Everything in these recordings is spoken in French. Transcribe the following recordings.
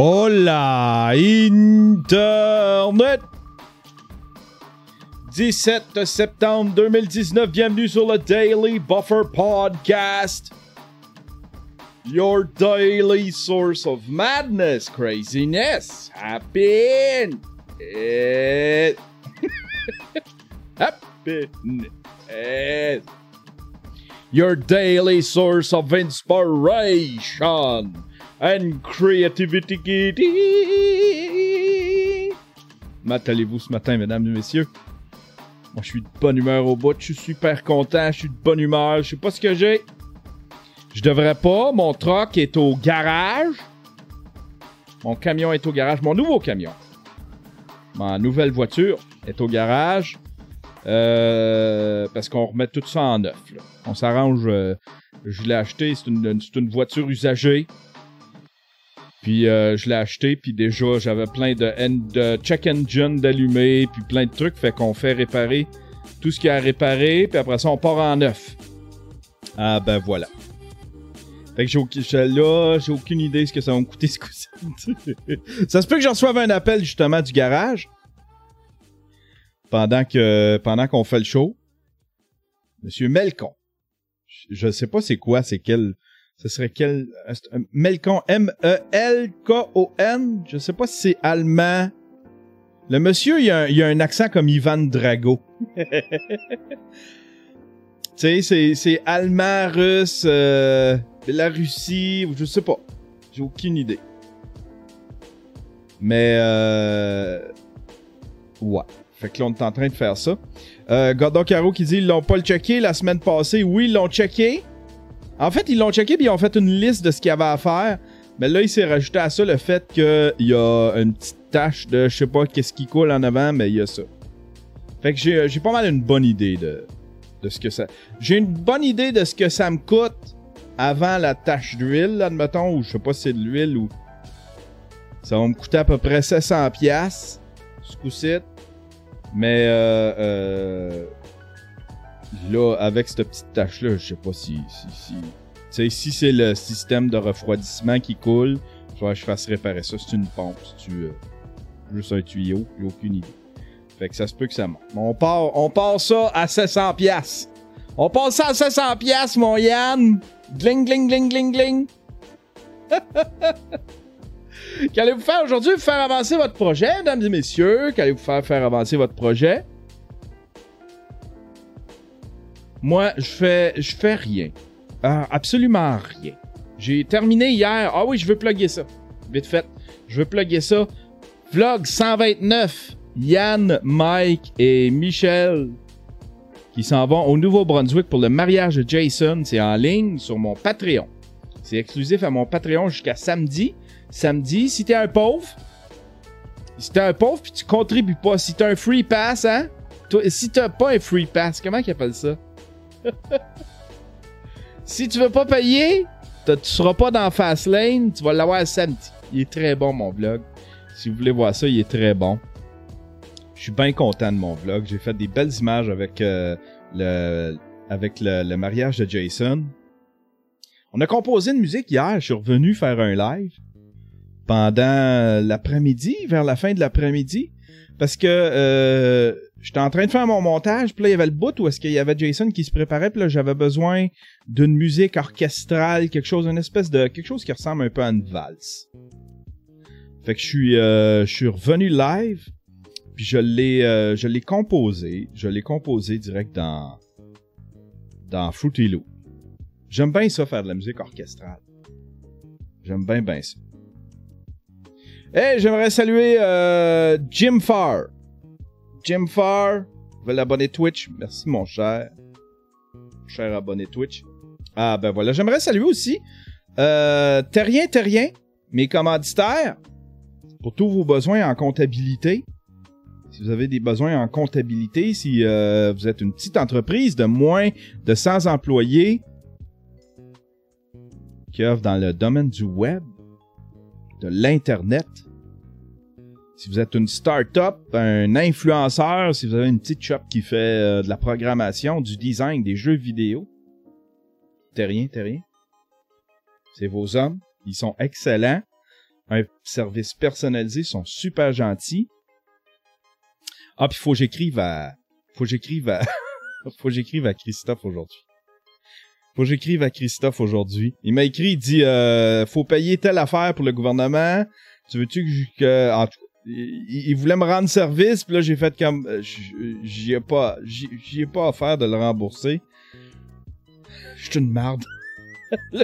Hola Internet 17 septembre 2019, bienvenue sur le Daily Buffer Podcast. Your daily source of madness, craziness, happiness. happiness. Your daily source of inspiration and creativity. M'attendez-vous ce matin, mesdames et messieurs? Moi, je suis de bonne humeur au bout. Je suis super content. Je suis de bonne humeur. Je sais pas ce que j'ai. Je devrais pas. Mon truck est au garage. Mon camion est au garage. Mon nouveau camion. Ma nouvelle voiture est au garage. Euh, parce qu'on remet tout ça en neuf. On s'arrange. euh, je l'ai acheté. C'est une voiture usagée. Puis euh, je l'ai acheté, puis déjà j'avais plein de, de check engine d'allumés, puis plein de trucs, fait qu'on fait réparer tout ce qu'il y a à réparer, puis après ça on part en neuf. Ah ben voilà. Fait que j'ai là, j'ai aucune idée ce que ça va me coûter ce coup-ci. ça se peut que je reçoive un appel justement du garage pendant que pendant qu'on fait le show. Monsieur Melcon. Je- Je sais pas c'est quoi, c'est quel ce serait quel. euh, c'est un- Melkon, M-E-L-K-O-N. Je sais pas si c'est allemand. Le monsieur, il a, un, accent comme Ivan Drago. tu sais, c'est, allemand, russe, euh, la Russie, je sais pas. J'ai aucune idée. Mais, euh, ouais. Fait que là, on est en train de faire ça. Euh, Gordon Caro qui dit ils l'ont pas le checké la semaine passée. Oui, ils l'ont checké. En fait, ils l'ont checké puis ils ont fait une liste de ce qu'il y avait à faire. Mais là, il s'est rajouté à ça le fait qu'il y a une petite tache de je sais pas qu'est-ce qui coule en avant, mais il y a ça. Fait que j'ai, j'ai pas mal une bonne idée de, de ce que ça. J'ai une bonne idée de ce que ça me coûte avant la tache d'huile, admettons, ou je sais pas si c'est de l'huile ou. Ça va me coûter à peu près 700$ piastres, ce coup-ci. Mais euh, euh, là, avec cette petite tache-là, je sais pas si. si, si tu sais, si c'est le système de refroidissement qui coule, faudrait que je fasse réparer ça. C'est une pompe, c'est euh, juste un tuyau, j'ai aucune idée. Fait que ça se peut que ça monte. On part, on part ça à 700 pièces. On part ça à 700 pièces, mon Yann. Gling, gling, gling, gling, gling. Qu'allez-vous faire aujourd'hui? Faire avancer votre projet, mesdames et messieurs? Qu'allez-vous faire faire avancer votre projet? Moi, je fais, je fais rien. Ah, absolument rien. J'ai terminé hier. Ah oui, je veux plugger ça. Vite fait. Je veux plugger ça. Vlog 129. Yann, Mike et Michel qui s'en vont au Nouveau-Brunswick pour le mariage de Jason. C'est en ligne sur mon Patreon. C'est exclusif à mon Patreon jusqu'à samedi. Samedi, si t'es un pauvre, si t'es un pauvre puis tu contribues pas, si t'as un free pass, hein? Toi, si t'as pas un free pass, comment qu'ils appellent ça? si tu veux pas payer, tu seras pas dans Fast Lane, tu vas l'avoir samedi. Il est très bon, mon vlog. Si vous voulez voir ça, il est très bon. Je suis bien content de mon vlog. J'ai fait des belles images avec, euh, le, avec le mariage de Jason. On a composé une musique hier. Je suis revenu faire un live pendant l'après-midi, vers la fin de l'après-midi. Parce que euh, j'étais en train de faire mon montage, puis là, il y avait le bout où est-ce qu'il y avait Jason qui se préparait, puis là, j'avais besoin d'une musique orchestrale, quelque chose, une espèce de... quelque chose qui ressemble un peu à une valse. Fait que je suis, euh, je suis revenu live, puis je l'ai, euh, je l'ai composé, je l'ai composé direct dans, dans Fruity Loop. J'aime bien ça, faire de la musique orchestrale. J'aime bien, bien ça. Hey, j'aimerais saluer euh, Jim Farr. Jim Farr, nouvel abonné Twitch? Merci, mon cher. Cher abonné Twitch. Ah, ben voilà. J'aimerais saluer aussi euh, Terrien Terrien, mes commanditaires, pour tous vos besoins en comptabilité. Si vous avez des besoins en comptabilité, si euh, vous êtes une petite entreprise de moins de 100 employés qui œuvre dans le domaine du web, de l'Internet, si vous êtes une start-up, un influenceur, si vous avez une petite shop qui fait euh, de la programmation, du design, des jeux vidéo, t'es rien, t'es rien. C'est vos hommes. Ils sont excellents. un service personnalisé, ils sont super gentils. Ah, puis faut que j'écrive à... Faut que j'écrive à... faut que j'écrive à Christophe aujourd'hui. Faut que j'écrive à Christophe aujourd'hui. Il m'a écrit, il dit euh, faut payer telle affaire pour le gouvernement. Tu veux-tu que, en tout cas, il, voulait me rendre service, puis là j'ai fait comme euh, j'y ai pas j'y ai pas offert de le rembourser. Je suis une marde.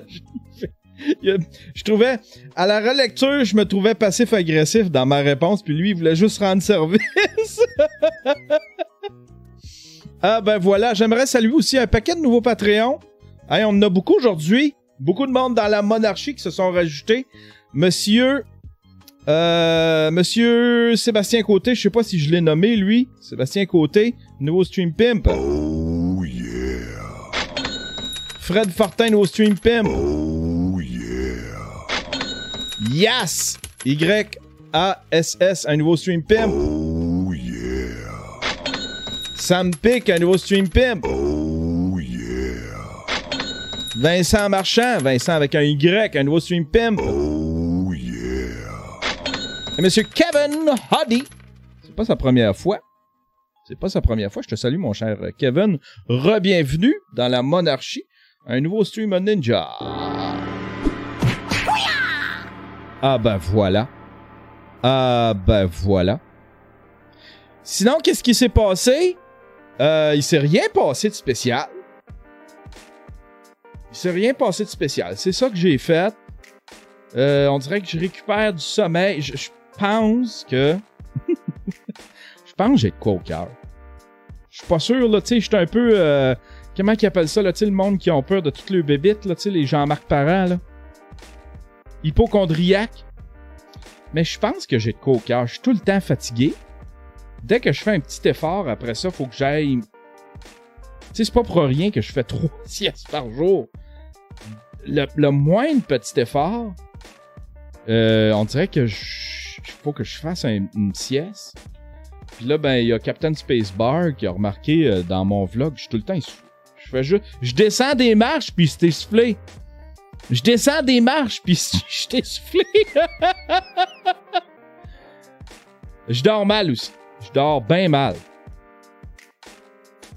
Je trouvais à la relecture, je me trouvais passif agressif dans ma réponse, puis lui il voulait juste rendre service. ah ben voilà, j'aimerais saluer aussi un paquet de nouveaux Patreons. Hey, on en a beaucoup aujourd'hui. Beaucoup de monde dans la monarchie qui se sont rajoutés. Monsieur. Euh, Monsieur Sébastien Côté, je sais pas si je l'ai nommé, lui. Sébastien Côté, nouveau Stream Pimp. Oh yeah. Fred Fortin, nouveau Stream Pimp. Oh yeah. Yas! Y-A-S-S, un nouveau Stream Pimp. Oh yeah. Sam Pick, un nouveau Stream Pimp. Oh yeah. Vincent Marchand, Vincent avec un Y, un nouveau Stream Pimp. Oh. Monsieur Kevin Hoddy. C'est pas sa première fois. C'est pas sa première fois. Je te salue, mon cher Kevin. Rebienvenue dans la monarchie. Un nouveau stream Ninja. Ah ben voilà. Ah ben voilà. Sinon, qu'est-ce qui s'est passé? Euh, il s'est rien passé de spécial. Il s'est rien passé de spécial. C'est ça que j'ai fait. Euh, on dirait que je récupère du sommeil. Je pense que. je pense que j'ai de quoi au cœur. Je suis pas sûr, là, tu sais, je suis un peu. euh, comment qu'ils appellent ça, là, tu sais, le monde qui ont peur de toutes les bébites, là, tu sais, les Jean-Marc Parent, là. Hypochondriaque. Mais je pense que j'ai de quoi au cœur. Je suis tout le temps fatigué. Dès que je fais un petit effort, après ça, faut que j'aille. Tu sais, c'est pas pour rien que je fais trois siestes par jour. Le, le moindre petit effort, euh, on dirait que je faut que je fasse un- une sieste. Puis là, ben, il y a Captain Spacebar qui a remarqué euh, dans mon vlog, je suis tout le temps. Je fais juste. Je descends des marches, puis c'est essoufflé. Je descends des marches, puis je essoufflé. je dors mal aussi. Je dors bien mal.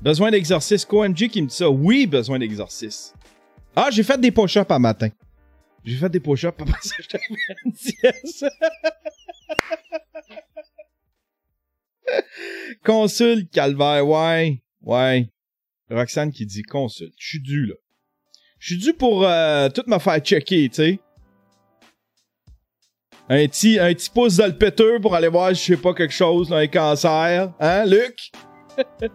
Besoin d'exercice. KMG qui me dit ça. Oui, besoin d'exercice. Ah, j'ai fait des push-ups un matin. J'ai fait des push-ups, ça, je t'avais une sieste. Consulte, calvaire, ouais. Ouais. Roxane qui dit consulte. Je suis dû, là. Je suis dû pour euh, tout me faire checker, tu sais. Un petit, un petit pouce dans le péteux pour aller voir, je sais pas, quelque chose, là, un cancer. Hein, Luc?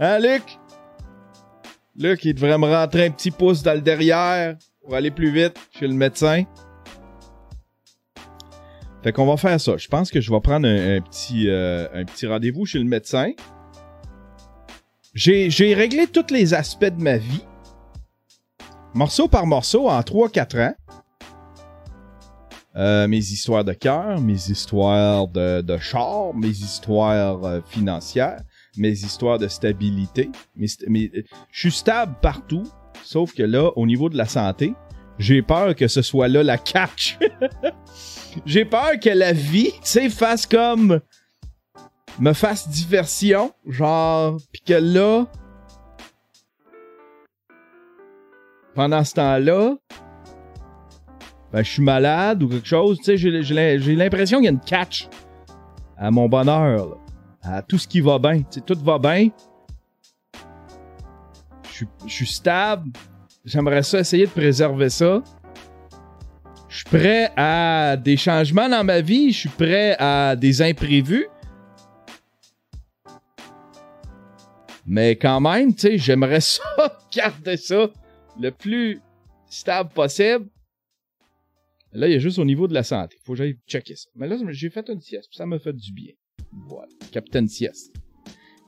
hein, Luc? Luc, il devrait me rentrer un petit pouce dans le derrière pour aller plus vite chez le médecin. Fait qu'on va faire ça. Je pense que je vais prendre un, petit, euh, petit rendez-vous chez le médecin. J'ai, réglé tous les aspects de ma vie. Morceau par morceau en 3-4 ans. Euh, mes histoires de cœur, mes histoires de, char, mes histoires euh, financières, mes histoires de stabilité. Je suis stable partout, sauf que là, au niveau de la santé, j'ai peur que ce soit là la catch. j'ai peur que la vie, tu sais, fasse comme me fasse diversion, genre, pis que là, pendant ce temps-là, ben, je suis malade ou quelque chose, tu sais, j'ai j'ai l'im- j'ai l'impression qu'il y a une catch à mon bonheur, là, à tout ce qui va bien, tu sais, tout va bien. Je suis stable, j'aimerais ça essayer de préserver ça. Je suis prêt à des changements dans ma vie, je suis prêt à des imprévus. Mais quand même, tu sais, j'aimerais ça, garder ça le plus stable possible. Là, il y a juste au niveau de la santé. Faut que j'aille checker ça. Mais là, j'ai fait une sieste. Ça m'a fait du bien. Voilà. Captain Sieste.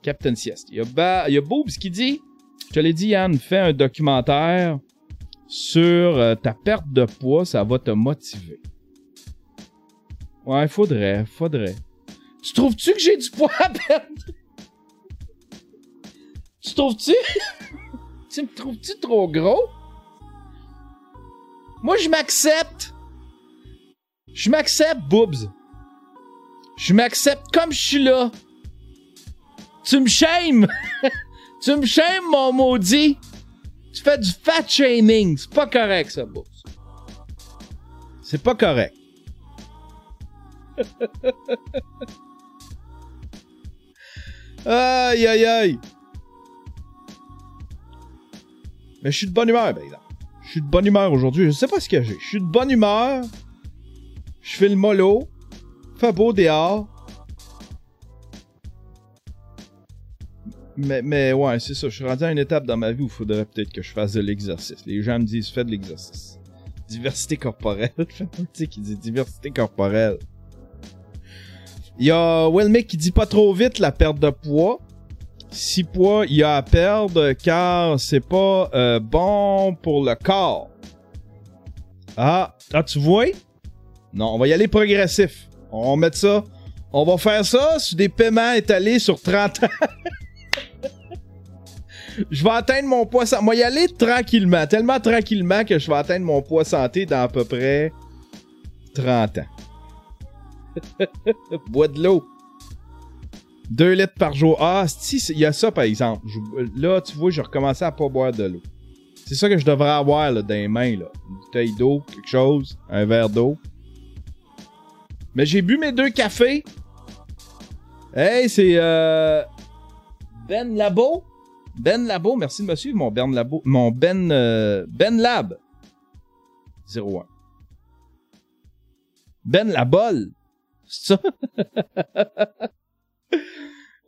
Captain Sieste. Il y a, ba- il y a qui dit Je te l'ai dit, Yann, fais un documentaire sur euh, ta perte de poids. Ça va te motiver. Ouais, faudrait. Faudrait. Tu trouves-tu que j'ai du poids à perdre? Tu trouves-tu? Tu me trouves-tu trop gros? Moi, je m'accepte. Je m'accepte, Boobs. Je m'accepte comme je suis là. Tu me shames. tu me shames, mon maudit. Tu fais du fat shaming. C'est pas correct, ça, Boobs. C'est pas correct. aïe, aïe, aïe. Mais je suis de bonne humeur, exemple. Je suis de bonne humeur aujourd'hui. Je sais pas ce que j'ai. Je suis de bonne humeur. Je fais le mollo. Fait beau dehors. Mais, mais ouais, c'est ça. Je suis rendu à une étape dans ma vie où il faudrait peut-être que je fasse de l'exercice. Les gens me disent fais de l'exercice. Diversité corporelle. tu sais qui dit diversité corporelle. Il y a Wilmick qui dit pas trop vite la perte de poids. Si poids il y a à perdre car c'est pas euh, bon pour le corps. Ah, ah, tu vois? Non, on va y aller progressif. On va mettre ça. On va faire ça sur des paiements étalés sur 30 ans. je vais atteindre mon poids santé. Moi, y aller tranquillement. Tellement tranquillement que je vais atteindre mon poids santé dans à peu près 30 ans. Bois de l'eau. 2 litres par jour. Ah, si, il y a ça par exemple. là, tu vois, j'ai recommencé à pas boire de l'eau. C'est ça que je devrais avoir là, dans les mains. Là. Une bouteille d'eau, quelque chose, un verre d'eau. Mais j'ai bu mes deux cafés. Hey, c'est euh, Ben Labo. Ben Labo, merci de me suivre, mon Ben Labo. Mon Ben, euh, ben Lab. 01. Ben Labol. C'est ça?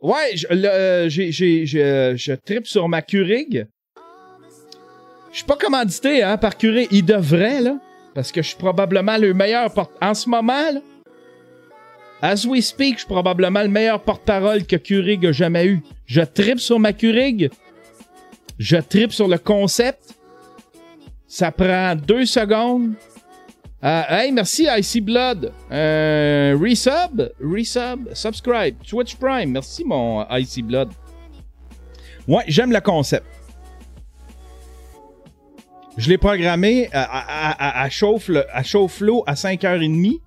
ouais, je, euh, j'ai, j'ai, je, je tripe sur ma Keurig. Je suis pas commandité hein, par Keurig. Il devrait, là. Parce que je suis probablement le meilleur porte... En ce moment, là, as we speak, je suis probablement le meilleur porte-parole que Keurig a jamais eu. Je tripe sur ma Keurig. Je tripe sur le concept. Ça prend deux secondes. Euh, hey, merci Icy Blood. Euh, resub, resub, subscribe, Twitch Prime. Merci mon Icy Blood. Ouais, j'aime le concept. Je l'ai programmé à, à, à, chauffe à chauffe l'eau à 5h30.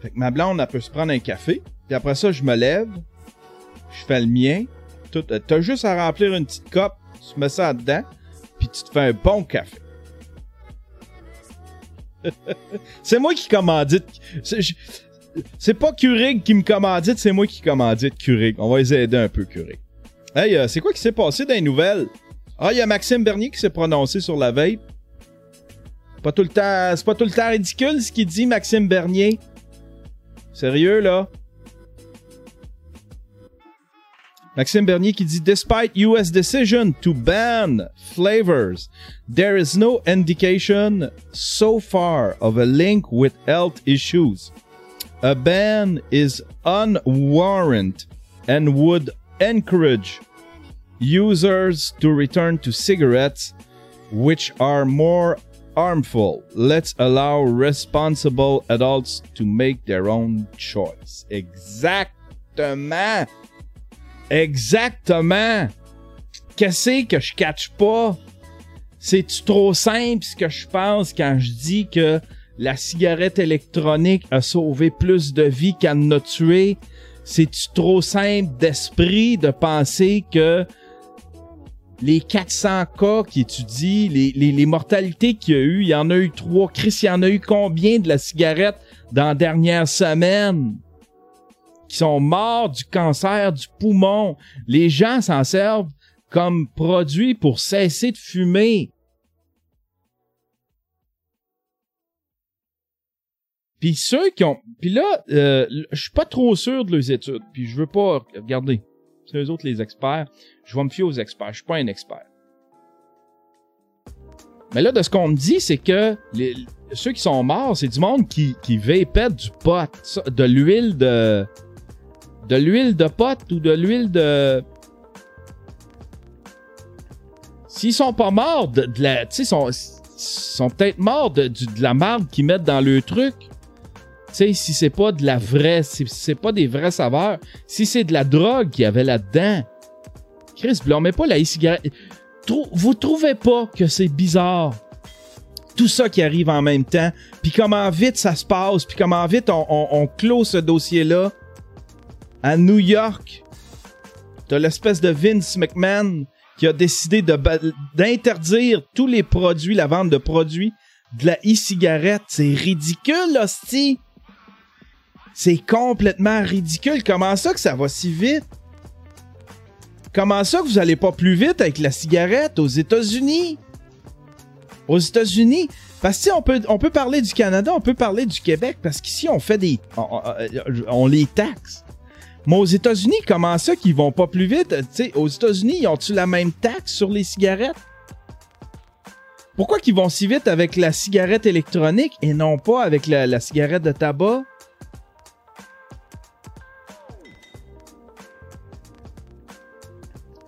Fait que ma blonde, elle peut se prendre un café. Puis après ça, je me lève. Je fais le mien. T'as juste à remplir une petite coupe. Tu mets ça dedans. Puis tu te fais un bon café. c'est moi qui commandite. C'est pas Keurig qui me commandite, c'est moi qui commandite Keurig. On va les aider un peu, Keurig. Hey, euh, c'est quoi qui s'est passé dans les nouvelles? Ah, il y a Maxime Bernier qui s'est prononcé sur la vape. Pas tout le temps, c'est pas tout le temps ridicule ce qu'il dit, Maxime Bernier. Sérieux, là? Maxime Bernier qui dit Despite US decision to ban flavors, there is no indication so far of a link with health issues. A ban is unwarranted and would encourage users to return to cigarettes, which are more harmful. Let's allow responsible adults to make their own choice. Exactement. Exactement. Qu'est-ce que je catch pas? C'est-tu trop simple ce que je pense quand je dis que la cigarette électronique a sauvé plus de vies qu'elle n'a tué? C'est-tu trop simple d'esprit de penser que les 400 cas qui étudient, les, les, les mortalités qu'il y a eu, il y en a eu trois. Chris, il y en a eu combien de la cigarette dans la dernière semaine? Qui sont morts du cancer du poumon. Les gens s'en servent comme produit pour cesser de fumer. Puis ceux qui ont... Puis là, euh, je suis pas trop sûr de leurs études. Puis je veux pas... Regardez, c'est eux autres les experts. Je vais me fier aux experts. Je suis pas un expert. Mais là, de ce qu'on me dit, c'est que ceux qui sont morts, c'est du monde qui, qui vapait du pot, de l'huile de. De l'huile de pot ou de l'huile de. S'ils sont pas morts de, la. Tu sais, sont, sont peut-être morts de, de, la marde qu'ils mettent dans le truc. Tu sais, si c'est pas de la vraie, si c'est pas des vrais saveurs, si c'est de la drogue qu'il y avait là-dedans, Chris, blâmez pas la e-cigarette. vous trouvez pas que c'est bizarre? Tout ça qui arrive en même temps, puis comment vite ça se passe, puis comment vite on, on, on clôt ce dossier-là. À New York, t'as l'espèce de Vince McMahon qui a décidé d'interdire tous les produits, la vente de produits de la e-cigarette. C'est ridicule, hostie! C'est complètement ridicule. Comment ça que ça va si vite? Comment ça que vous allez pas plus vite avec la cigarette aux États-Unis? Aux États-Unis? Parce que si on peut, on peut parler du Canada, on peut parler du Québec, parce qu'ici on fait des. On les taxe. Mais aux États-Unis, comment ça qu'ils vont pas plus vite? Aux États-Unis, ils ont-tu la même taxe sur les cigarettes? Pourquoi qu'ils vont si vite avec la cigarette électronique et non pas avec la, cigarette de tabac?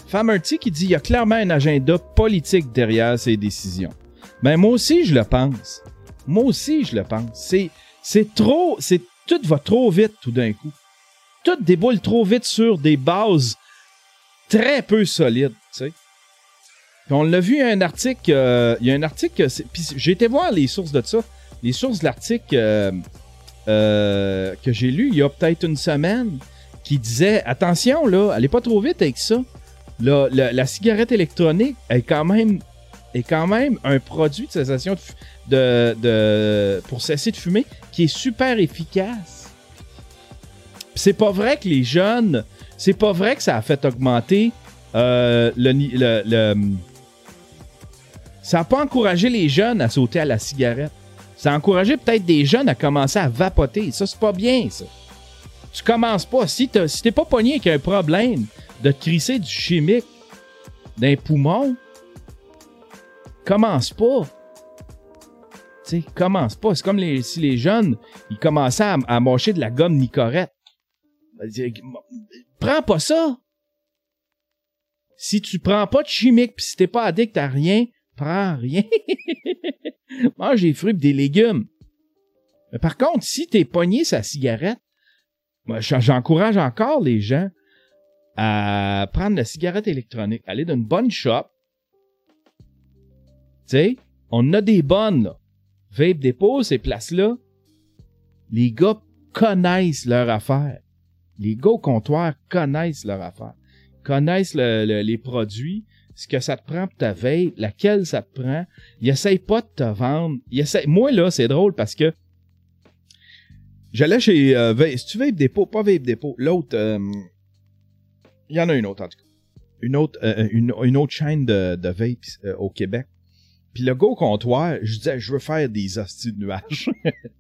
Famerty qui dit il y a clairement un agenda politique derrière ces décisions. Ben moi aussi je le pense. Moi aussi je le pense. C'est c'est trop c'est tout va trop vite tout d'un coup. Tout déboule trop vite sur des bases très peu solides, on l'a vu, il y a un article, euh, il y a un article, j'ai été voir les sources de ça, les sources de l'article euh, euh, que j'ai lu il y a peut-être une semaine, qui disait attention là, allez pas trop vite avec ça. La, la cigarette électronique est quand même est quand même un produit de cessation de, de, de- pour cesser de fumer qui est super efficace. C'est pas vrai que les jeunes, c'est pas vrai que ça a fait augmenter euh, le, ça n'a pas encouragé les jeunes à sauter à la cigarette. Ça a encouragé peut-être des jeunes à commencer à vapoter. Ça, c'est pas bien, ça. Tu commences pas. Si t'as- si t'es pas pogné avec un problème de te crisser du chimique d'un poumon, commence pas. Tu sais, commence pas. C'est comme si les jeunes, ils commençaient à, à mâcher de la gomme Nicorette. Prends pas ça. Si tu prends pas de chimique, pis si t'es pas addict à rien, prends rien. Mange des fruits pis des légumes. Mais par contre, si t'es pogné sa cigarette, moi, j'encourage encore les gens à prendre la cigarette électronique, aller dans une bonne shop. Tu sais, on a des bonnes, là. Vape Depot, ces places-là, les gars connaissent leur affaire. Les gars au comptoir connaissent leur affaire. Connaissent le- le- les produits, ce que ça te prend pour ta veille, laquelle ça te prend. Ils essayent pas de te vendre. Ils essayent... Moi, là, c'est drôle parce que j'allais chez euh, Vape... Si tu Vape Depot, pas Vape Depot, l'autre... euh, Il y en a une autre, en tout cas. Une autre, euh, une, une autre chaîne de, de vape euh, au Québec. Puis le gars au comptoir, je disais, je veux faire des hosties de nuages.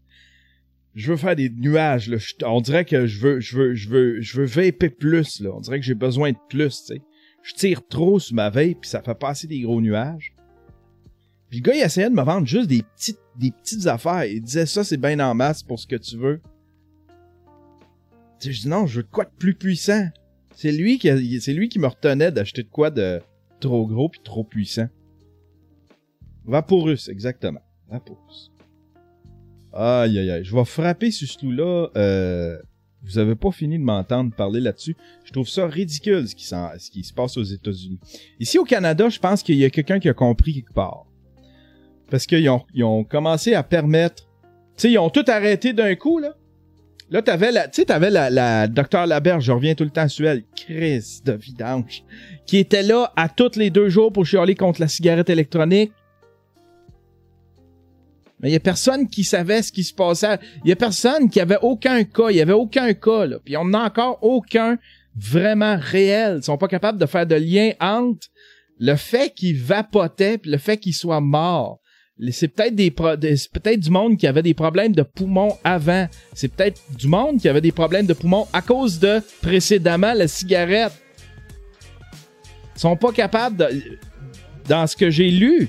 je veux faire des nuages, là. On dirait que je veux, je veux, je veux, je veux vaper plus, là. On dirait que j'ai besoin de plus, tu sais. Je tire trop sur ma vape, puis ça fait passer des gros nuages. Puis le gars, il essayait de me vendre juste des petites, des petites affaires. Il disait, ça, c'est bien en masse pour ce que tu veux. Je dis, non, je veux quoi de plus puissant? C'est lui qui, c'est lui qui me retenait d'acheter de quoi de trop gros puis trop puissant. Vaporus, exactement. Vaporus. Aïe, aïe, aïe. Je vais frapper sur ce clou-là. Euh, vous avez pas fini de m'entendre parler là-dessus. Je trouve ça ridicule ce qui, se passe aux États-Unis. Ici au Canada, je pense qu'il y a quelqu'un qui a compris quelque part. Parce qu'ils ont, ils ont commencé à permettre... Tu sais, ils ont tout arrêté d'un coup, là. Là, t'avais la, tu sais, t'avais la, la docteur Laberge, je reviens tout le temps sur elle, Chris de vidange, qui était là à tous les deux jours pour chialer contre la cigarette électronique. Mais il y a personne qui savait ce qui se passait. Il y a personne qui avait aucun cas. Il y avait aucun cas, là. Puis on n'a encore aucun vraiment réel. Ils sont pas capables de faire de lien entre le fait qu'il vapotait puis le fait qu'il soit mort. C'est peut-être des, peut-être du monde qui avait des problèmes de poumons avant. C'est peut-être du monde qui avait des problèmes de poumons à cause de précédemment la cigarette. Ils sont pas capables de dans ce que j'ai lu.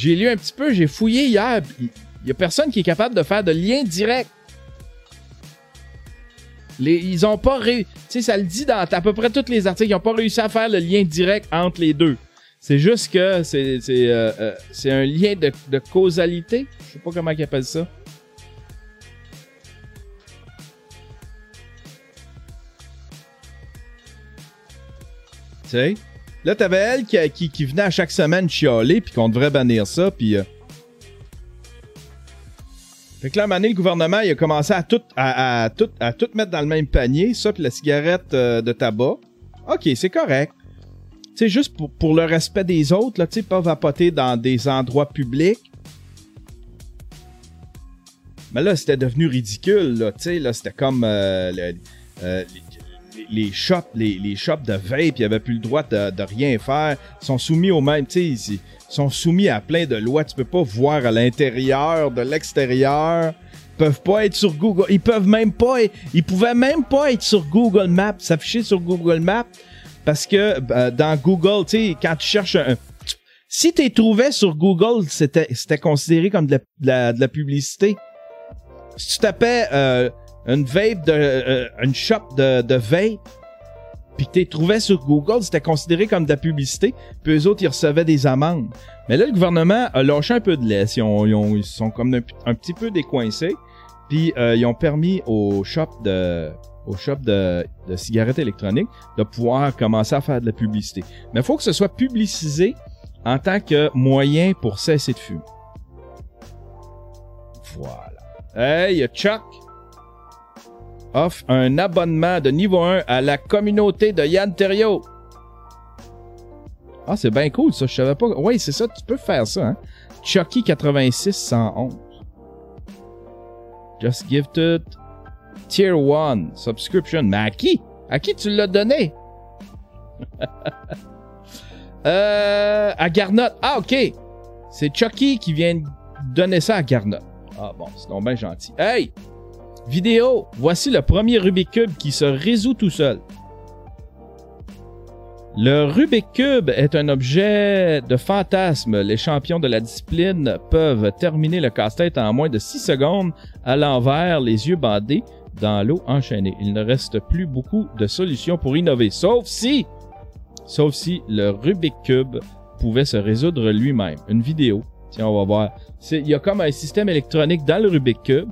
J'ai lu un petit peu, j'ai fouillé hier. Il y a personne qui est capable de faire de lien direct. Ils ont pas réussi. Tu sais, ça le dit dans à peu près tous les articles. Ils ont pas réussi à faire le lien direct entre les deux. C'est juste que euh, euh, c'est un lien de, de causalité. Je sais pas comment ils appellent ça. Tu sais? Là, t'avais elle qui, venait à chaque semaine chialer, puis qu'on devrait bannir ça, puis... euh, Fait que là, à le gouvernement, il a commencé à tout, mettre dans le même panier, ça, puis la cigarette euh, de tabac. OK, c'est correct. Tu sais, juste pour, le respect des autres, là, tu sais, pas vapoter dans des endroits publics. Mais là, c'était devenu ridicule, là, tu sais, là, c'était comme euh, euh, les, shops, les, les shops de vape, ils avaient plus le droit de, rien faire. Sont soumis au même, tu sais, ils, sont soumis à plein de lois. Tu peux pas voir à l'intérieur, de l'extérieur. Ils peuvent pas être sur Google. Ils peuvent même pas, ils pouvaient même pas être sur Google Maps, s'afficher sur Google Maps, parce que euh, dans Google, tu sais, quand tu cherches un, si tu trouvé sur Google, c'était considéré comme de la publicité. Si tu tapais euh, une vape de euh, une shop de, vape, puis que tu sur Google, c'était considéré comme de la publicité, puis eux autres ils recevaient des amendes. Mais là le gouvernement a lâché un peu de laisse, ils, ont- ils ont- ils sont comme un, petit peu décoincés, puis euh, ils ont permis aux shops de aux shops de, de cigarettes électroniques de pouvoir commencer à faire de la publicité. Mais il faut que ce soit publicisé en tant que moyen pour cesser de fumer. Voilà. Hey, Chuck offre un abonnement de niveau 1 à la communauté de Yann Terriot. Ah, c'est bien cool, ça. Je savais pas. Oui, c'est ça. Tu peux faire ça, hein. Chucky 86 111. Just gifted Tier 1 subscription. Mais à qui? À qui tu l'as donné? euh, à Garnotte. Ah, ok. C'est Chucky qui vient donner ça à Garnotte. Ah bon, c'est donc bien gentil. Hey! Vidéo! Voici le premier Rubik Cube qui se résout tout seul. Le Rubik Cube est un objet de fantasme. Les champions de la discipline peuvent terminer le casse-tête en moins de 6 secondes à l'envers, les yeux bandés, dans l'eau enchaînée. Il ne reste plus beaucoup de solutions pour innover, sauf si, sauf si le Rubik Cube pouvait se résoudre lui-même. Une vidéo. Tiens, on va voir. Il y a comme un système électronique dans le Rubik Cube.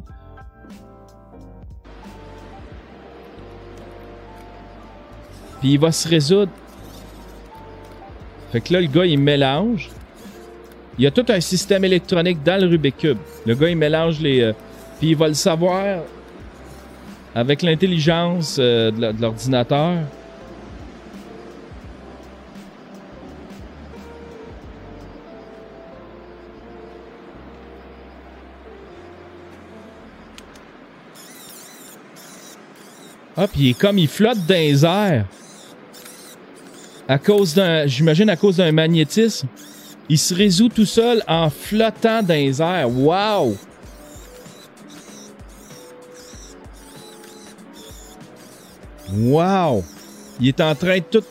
Puis il va se résoudre. Fait que là, le gars, il mélange. Il y a tout un système électronique dans le Rubik Cube. Le gars, il mélange les... euh, puis il va le savoir avec l'intelligence euh, de l'ordinateur. Ah, puis il est comme il flotte dans les airs. À cause d'un. J'imagine à cause d'un magnétisme. Il se résout tout seul en flottant dans les airs. Wow! Wow! Il est en train de tout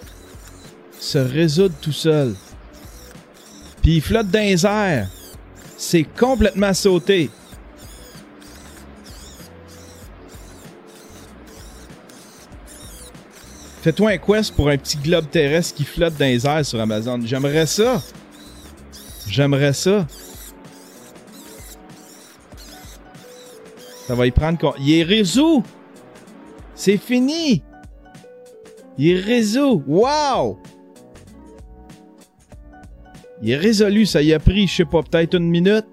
se résoudre tout seul. Puis il flotte dans les airs. C'est complètement sauté. Fais-toi un quest pour un petit globe terrestre qui flotte dans les airs sur Amazon. J'aimerais ça. J'aimerais ça. Ça va y prendre... Il est réseau. C'est fini. Il est réseau. Wow. Il est résolu. Ça y a pris, je sais pas, peut-être une minute.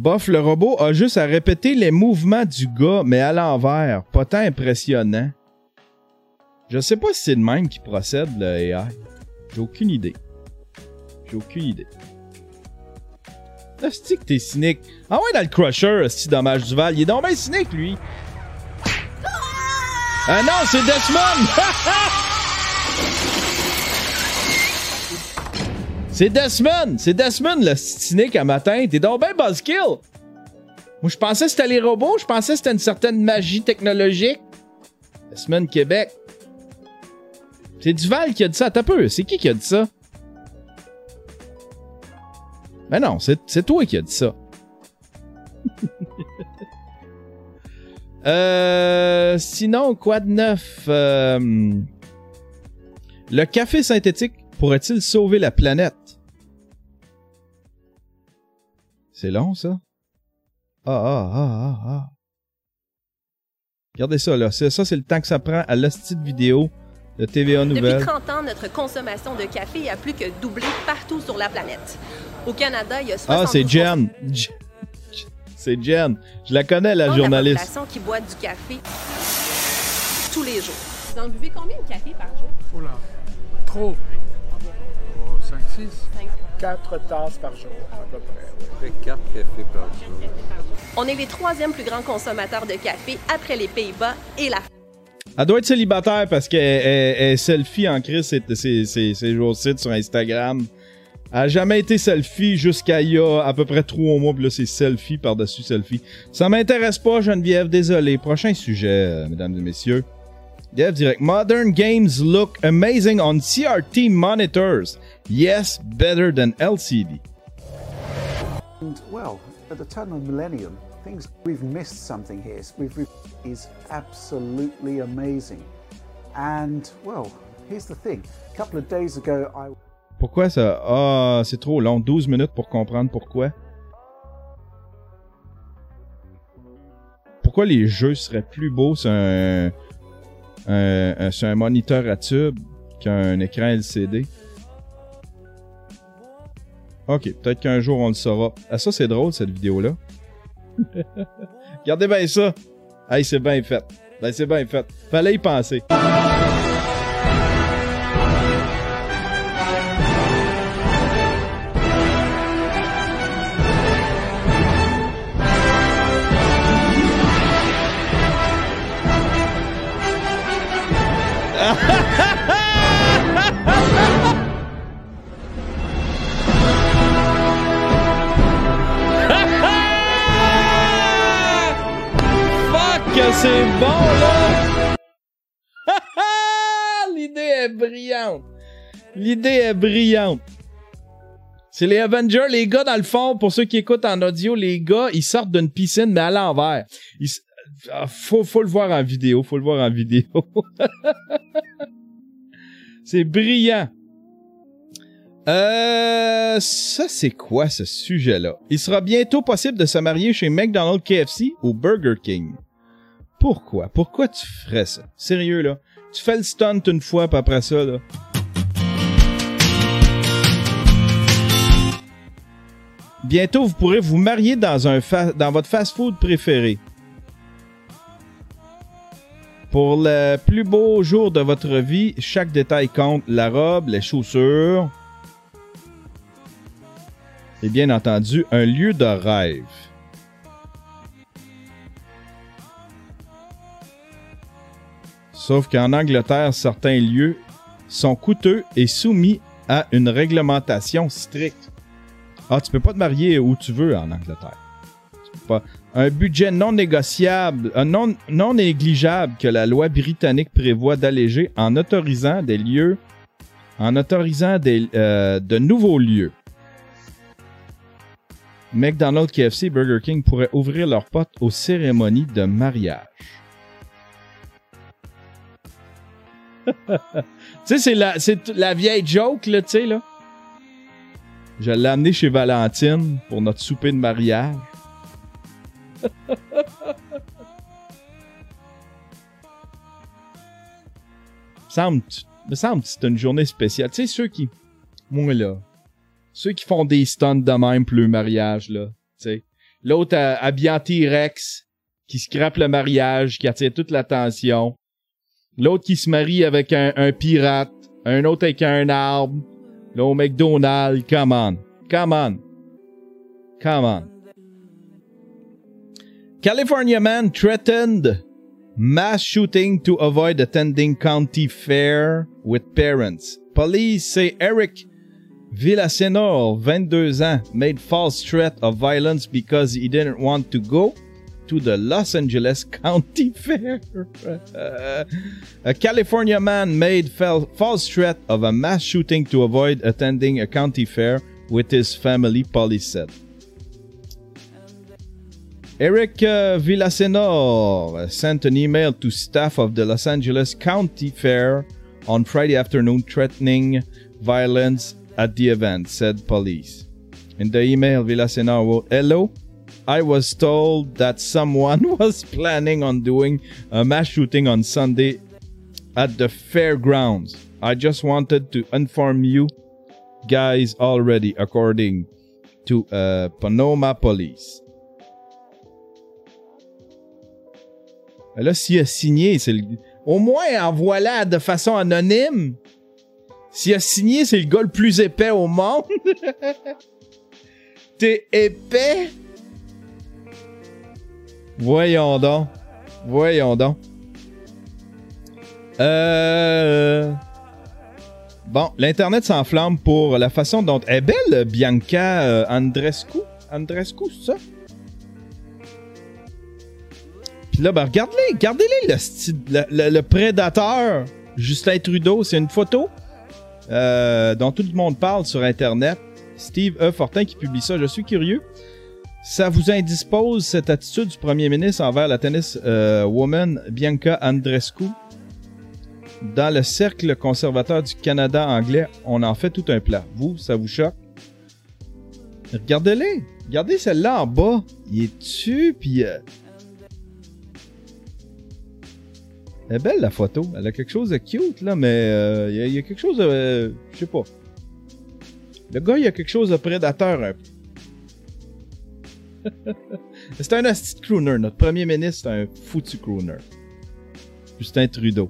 Bof, le robot a juste à répéter les mouvements du gars, mais à l'envers. Pas tant impressionnant. Je sais pas si c'est le même qui procède, le AI. J'ai aucune idée. J'ai aucune idée. Asti que t'es cynique. Ah ouais, dans le Crusher, Asti dommage du Val. Il est donc bien cynique, lui. Ah non, c'est Desmond! c'est Desmond! C'est Desmond, le cynique à matin. T'es donc bien buzzkill! Moi, je pensais que c'était les robots. Je pensais que c'était une certaine magie technologique. Desmond Québec. C'est Duval qui a dit ça. T'as peu. C'est qui qui a dit ça? Ben non, c'est toi qui a dit ça. euh, sinon, quoi de neuf? Euh, le café synthétique pourrait-il sauver la planète? C'est long, ça? Ah, ah, ah, ah, ah. Regardez ça, là. Ça, c'est le temps que ça prend à l'hostie de vidéo de TVA Depuis Nouvelles. 30 ans, notre consommation de café a plus que doublé partout sur la planète. Au Canada, il y a 72 Ah, c'est Jen. C'est Jen. Je la connais, la de la journaliste. population qui boit du café tous les jours. Vous en buvez combien de café par jour? Oula, trop. Oh, 5, 6. 4 tasses par jour, à peu près. Fait 4 cafés par jour. On est les troisièmes plus grands consommateurs de café après les Pays-Bas et la Elle doit être célibataire parce qu'elle selfie en crise ces jours-ci sur Instagram. Elle a jamais été selfie jusqu'à il y a à peu près trois mois, puis là c'est selfie par-dessus selfie. Ça m'intéresse pas, Geneviève, désolé. Prochain sujet, euh, mesdames et messieurs. Dev direct. Modern games look amazing on CRT monitors. Yes, better than LCD. And well, at the turn of the millennium, things we've missed something here. We've, we've is absolutely amazing. And well, here's the thing. A couple of days ago, I Pourquoi ça? Ah, c'est trop long. 12 minutes pour comprendre pourquoi. Pourquoi les jeux seraient plus beaux sur un- sur un moniteur à tube qu'un écran LCD? Ok, peut-être qu'un jour on le saura. Ah, ça c'est drôle cette vidéo-là. Regardez bien ça. Hey, c'est bien fait. Ben, c'est bien fait. Fallait y penser. C'est bon, là! L'idée est brillante. L'idée est brillante. C'est les Avengers, les gars, dans le fond, pour ceux qui écoutent en audio, les gars, ils sortent d'une piscine, mais à l'envers. Ils ah, faut, faut le voir en vidéo, faut le voir en vidéo. c'est brillant. Euh, ça, c'est quoi ce sujet-là? Il sera bientôt possible de se marier chez McDonald's, KFC ou Burger King. Pourquoi? Pourquoi tu ferais ça? Sérieux, là? Tu fais le stunt une fois, puis après ça, là. Bientôt, vous pourrez vous marier dans, un dans votre fast-food préféré. Pour le plus beau jour de votre vie, chaque détail compte. La robe, les chaussures. Et bien entendu, un lieu de rêve. Sauf qu'en Angleterre, certains lieux sont coûteux et soumis à une réglementation stricte. Ah, tu peux pas te marier où tu veux en Angleterre. Pas. Un budget non négociable, euh, non, non négligeable que la loi britannique prévoit d'alléger en autorisant des lieux, en autorisant des, euh, de nouveaux lieux. McDonald's, KFC, Burger King pourraient ouvrir leurs portes aux cérémonies de mariage. tu sais, c'est la, la vieille joke, là, tu sais, là. Je l'ai amené chez Valentine pour notre souper de mariage. semble, me semble que c'est une journée spéciale. Tu sais, ceux qui, moi là, ceux qui font des stunts de même pour le mariage, là, tu sais. L'autre euh, habillé en T-Rex, qui scrape le mariage, qui attire toute l'attention. L'autre qui se marie avec un, pirate. Un autre avec un arbre. Là, au McDonald's. Come on. Come on. Come on. California man threatened mass shooting to avoid attending county fair with parents. Police say Eric Villasenor, 22 ans, made false threat of violence because he didn't want to go to the Los Angeles County Fair. A California man made fel- false threat of a mass shooting to avoid attending a county fair with his family, police said. Eric uh, Villasenor sent an email to staff of the Los Angeles County Fair on Friday afternoon threatening violence at the event, said police. In the email, Villasenor wrote, Hello, I was told that someone was planning on doing a mass shooting on Sunday at the fairgrounds. I just wanted to inform you guys already, according to uh, Panoma Police. Là, s'il a signé, c'est le... Au moins, envoie-la de façon anonyme. S'il a signé, c'est le gars le plus épais au monde. T'es épais? Voyons donc. Voyons donc. Euh... Bon, l'Internet s'enflamme pour la façon dont... Est belle, Bianca euh, Andrescu? Andrescu, c'est ça? Puis là, ben, regardez-les, regardez-les, le, le- le prédateur Justin Trudeau. C'est une photo euh, dont tout le monde parle sur Internet. Steve E. Fortin qui publie ça. Je suis curieux. Ça vous indispose cette attitude du premier ministre envers la tennis euh, woman Bianca Andrescu? Dans le cercle conservateur du Canada anglais, on en fait tout un plat. Vous, ça vous choque? Regardez-les. Regardez celle-là en bas. Il est dessus, puis... euh, Elle est belle la photo. Elle a quelque chose de cute, là, mais euh, il y, a- quelque chose de. euh, je sais pas. Le gars, il y a quelque chose de prédateur un peu. C'est un hostie de crooner. Notre premier ministre, c'est un foutu crooner. Justin Trudeau.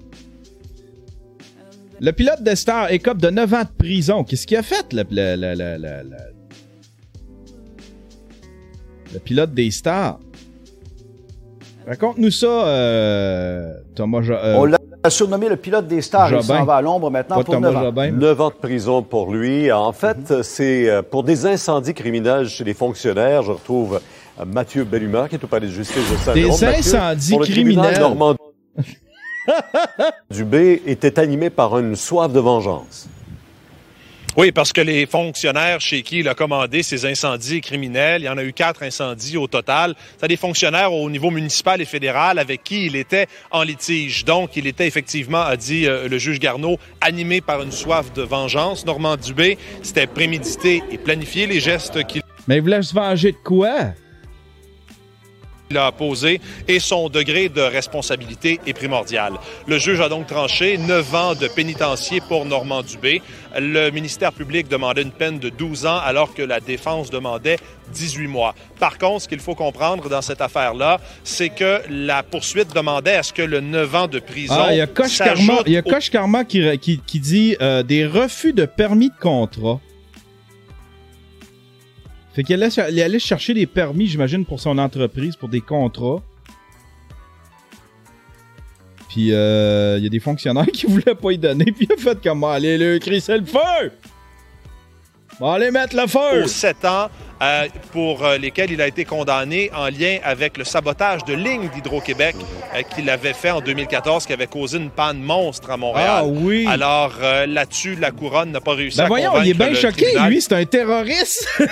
Le pilote de Star écope de 9 ans de prison. Qu'est-ce qu'il a fait, le, le, le, le, pilote des Stars? Raconte-nous ça, euh, Thomas. Euh, On l'a surnommé le pilote des stars. Il s'en va à l'ombre maintenant pas pour Thomas 9 ans. Jobin. 9 ans de prison pour lui. En fait, c'est euh, pour des incendies criminels chez les fonctionnaires. Je retrouve euh, Mathieu Belluma, qui est au palais de justice de saint Des Mathieu, incendies tribunal criminels. Normand Dubé était animé par une soif de vengeance. Oui, parce que les fonctionnaires chez qui il a commandé ces incendies criminels, il y en a eu quatre incendies au total, c'est des fonctionnaires au niveau municipal et fédéral avec qui il était en litige. Donc, il était effectivement, a dit euh, le juge Garneau, animé par une soif de vengeance. Normand Dubé, c'était prémédité et planifié les gestes qu'il Mais il voulait se venger de quoi? Il a posé et son degré de responsabilité est primordial. Le juge a donc tranché 9 ans de pénitencier pour Normand Dubé. Le ministère public demandait une peine de 12 ans alors que la défense demandait 18 mois. Par contre, ce qu'il faut comprendre dans cette affaire-là, c'est que la poursuite demandait à ce que le 9 ans de prison Ah, il y a Koch Karma, au- qui dit euh, des refus de permis de contrat. Fait qu'il allait, allait chercher des permis, j'imagine, pour son entreprise, pour des contrats. Puis euh, il y a des fonctionnaires qui voulaient pas y donner, puis il a fait comment allez le crisser le feu! Bon, allez mettre le feu! aux sept ans euh, pour euh, lesquels il a été condamné en lien avec le sabotage de lignes d'Hydro-Québec euh, qu'il avait fait en 2014, qui avait causé une panne monstre à Montréal. Ah oui! Alors euh, là-dessus, la couronne n'a pas réussi Ben à voyons, convaincre il est bien le choqué, tribunal. lui, c'est un terroriste!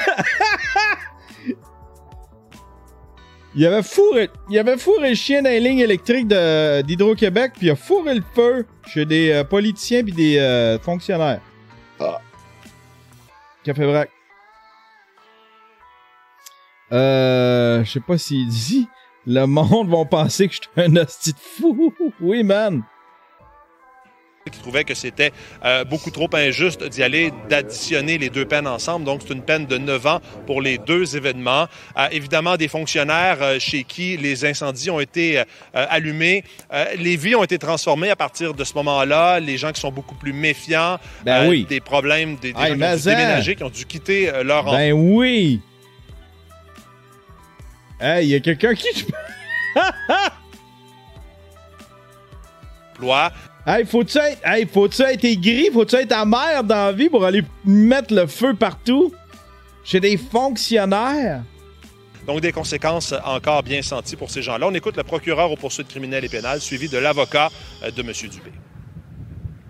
il avait fourré, il avait fourré le chien dans les lignes électriques d'Hydro-Québec, puis il a fourré le feu chez des euh, politiciens puis des euh, fonctionnaires. Ah. Café Brac. Euh, je sais pas s'il dit, le monde va penser que je suis un hostie de fou. Oui, man. Qui trouvait que c'était euh, beaucoup trop injuste d'y aller, d'additionner les deux peines ensemble. Donc, c'est une peine de 9 ans pour les deux événements. Euh, évidemment, des fonctionnaires euh, chez qui les incendies ont été allumés. Les vies ont été transformées à partir de ce moment-là. Les gens qui sont beaucoup plus méfiants. Ben oui. Des problèmes, des, des gens qui ont dû ça. déménager, qui ont dû quitter leur Ben oui! Hey, il y a quelqu'un qui. hey, faut-tu être, hey, faut-tu être aigri? Faut-tu être amer dans la vie pour aller mettre le feu partout? Chez des fonctionnaires? Donc, des conséquences encore bien senties pour ces gens-là. On écoute le procureur aux poursuites criminelles et pénales, suivi de l'avocat euh, de M. Dubé.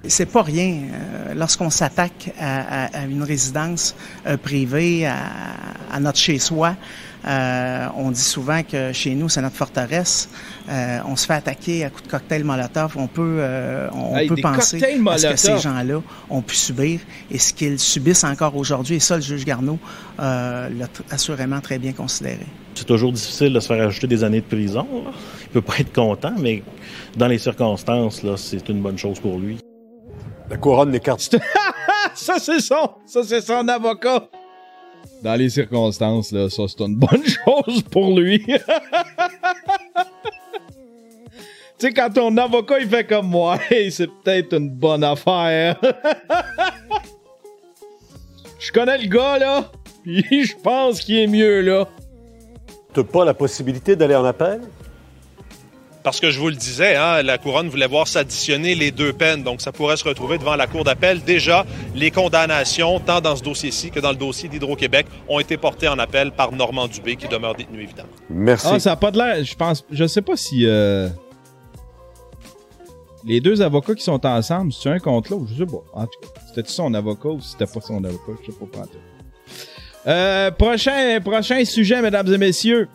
C'est pas rien euh, lorsqu'on s'attaque à, à- à une résidence euh, privée, à, à notre chez-soi. euh, on dit souvent que chez nous, c'est notre forteresse. Euh, on se fait attaquer à coups de cocktail Molotov. On peut, euh, on Hey, peut des penser à ce que ces gens-là ont pu subir et ce qu'ils subissent encore aujourd'hui. Et ça, le juge Garneau euh, l'a assurément très bien considéré. C'est toujours difficile de se faire ajouter des années de prison. là. Il peut pas être content, mais dans les circonstances, là, c'est une bonne chose pour lui. La couronne n'écarte ça, c'est son, ça, c'est son avocat. Dans les circonstances, là, ça, c'est une bonne chose pour lui. tu sais, quand ton avocat, il fait comme moi, c'est peut-être une bonne affaire. Je connais le gars, là, puis je pense qu'il est mieux, là. T'as pas la possibilité d'aller en appel? Parce que je vous le disais, hein, la couronne voulait voir s'additionner les deux peines, donc ça pourrait se retrouver devant la cour d'appel. Déjà, les condamnations, tant dans ce dossier-ci que dans le dossier d'Hydro-Québec, ont été portées en appel par Normand Dubé, qui demeure détenu, évidemment. Merci. Ah, ça a pas de l'air. Je pense. Je sais pas si. euh, Les deux avocats qui sont ensemble, c'est un contre l'autre. Je sais pas. En tout cas, c'était son avocat ou c'était pas son avocat? Je sais pas. Euh, prochain, prochain sujet, mesdames et messieurs.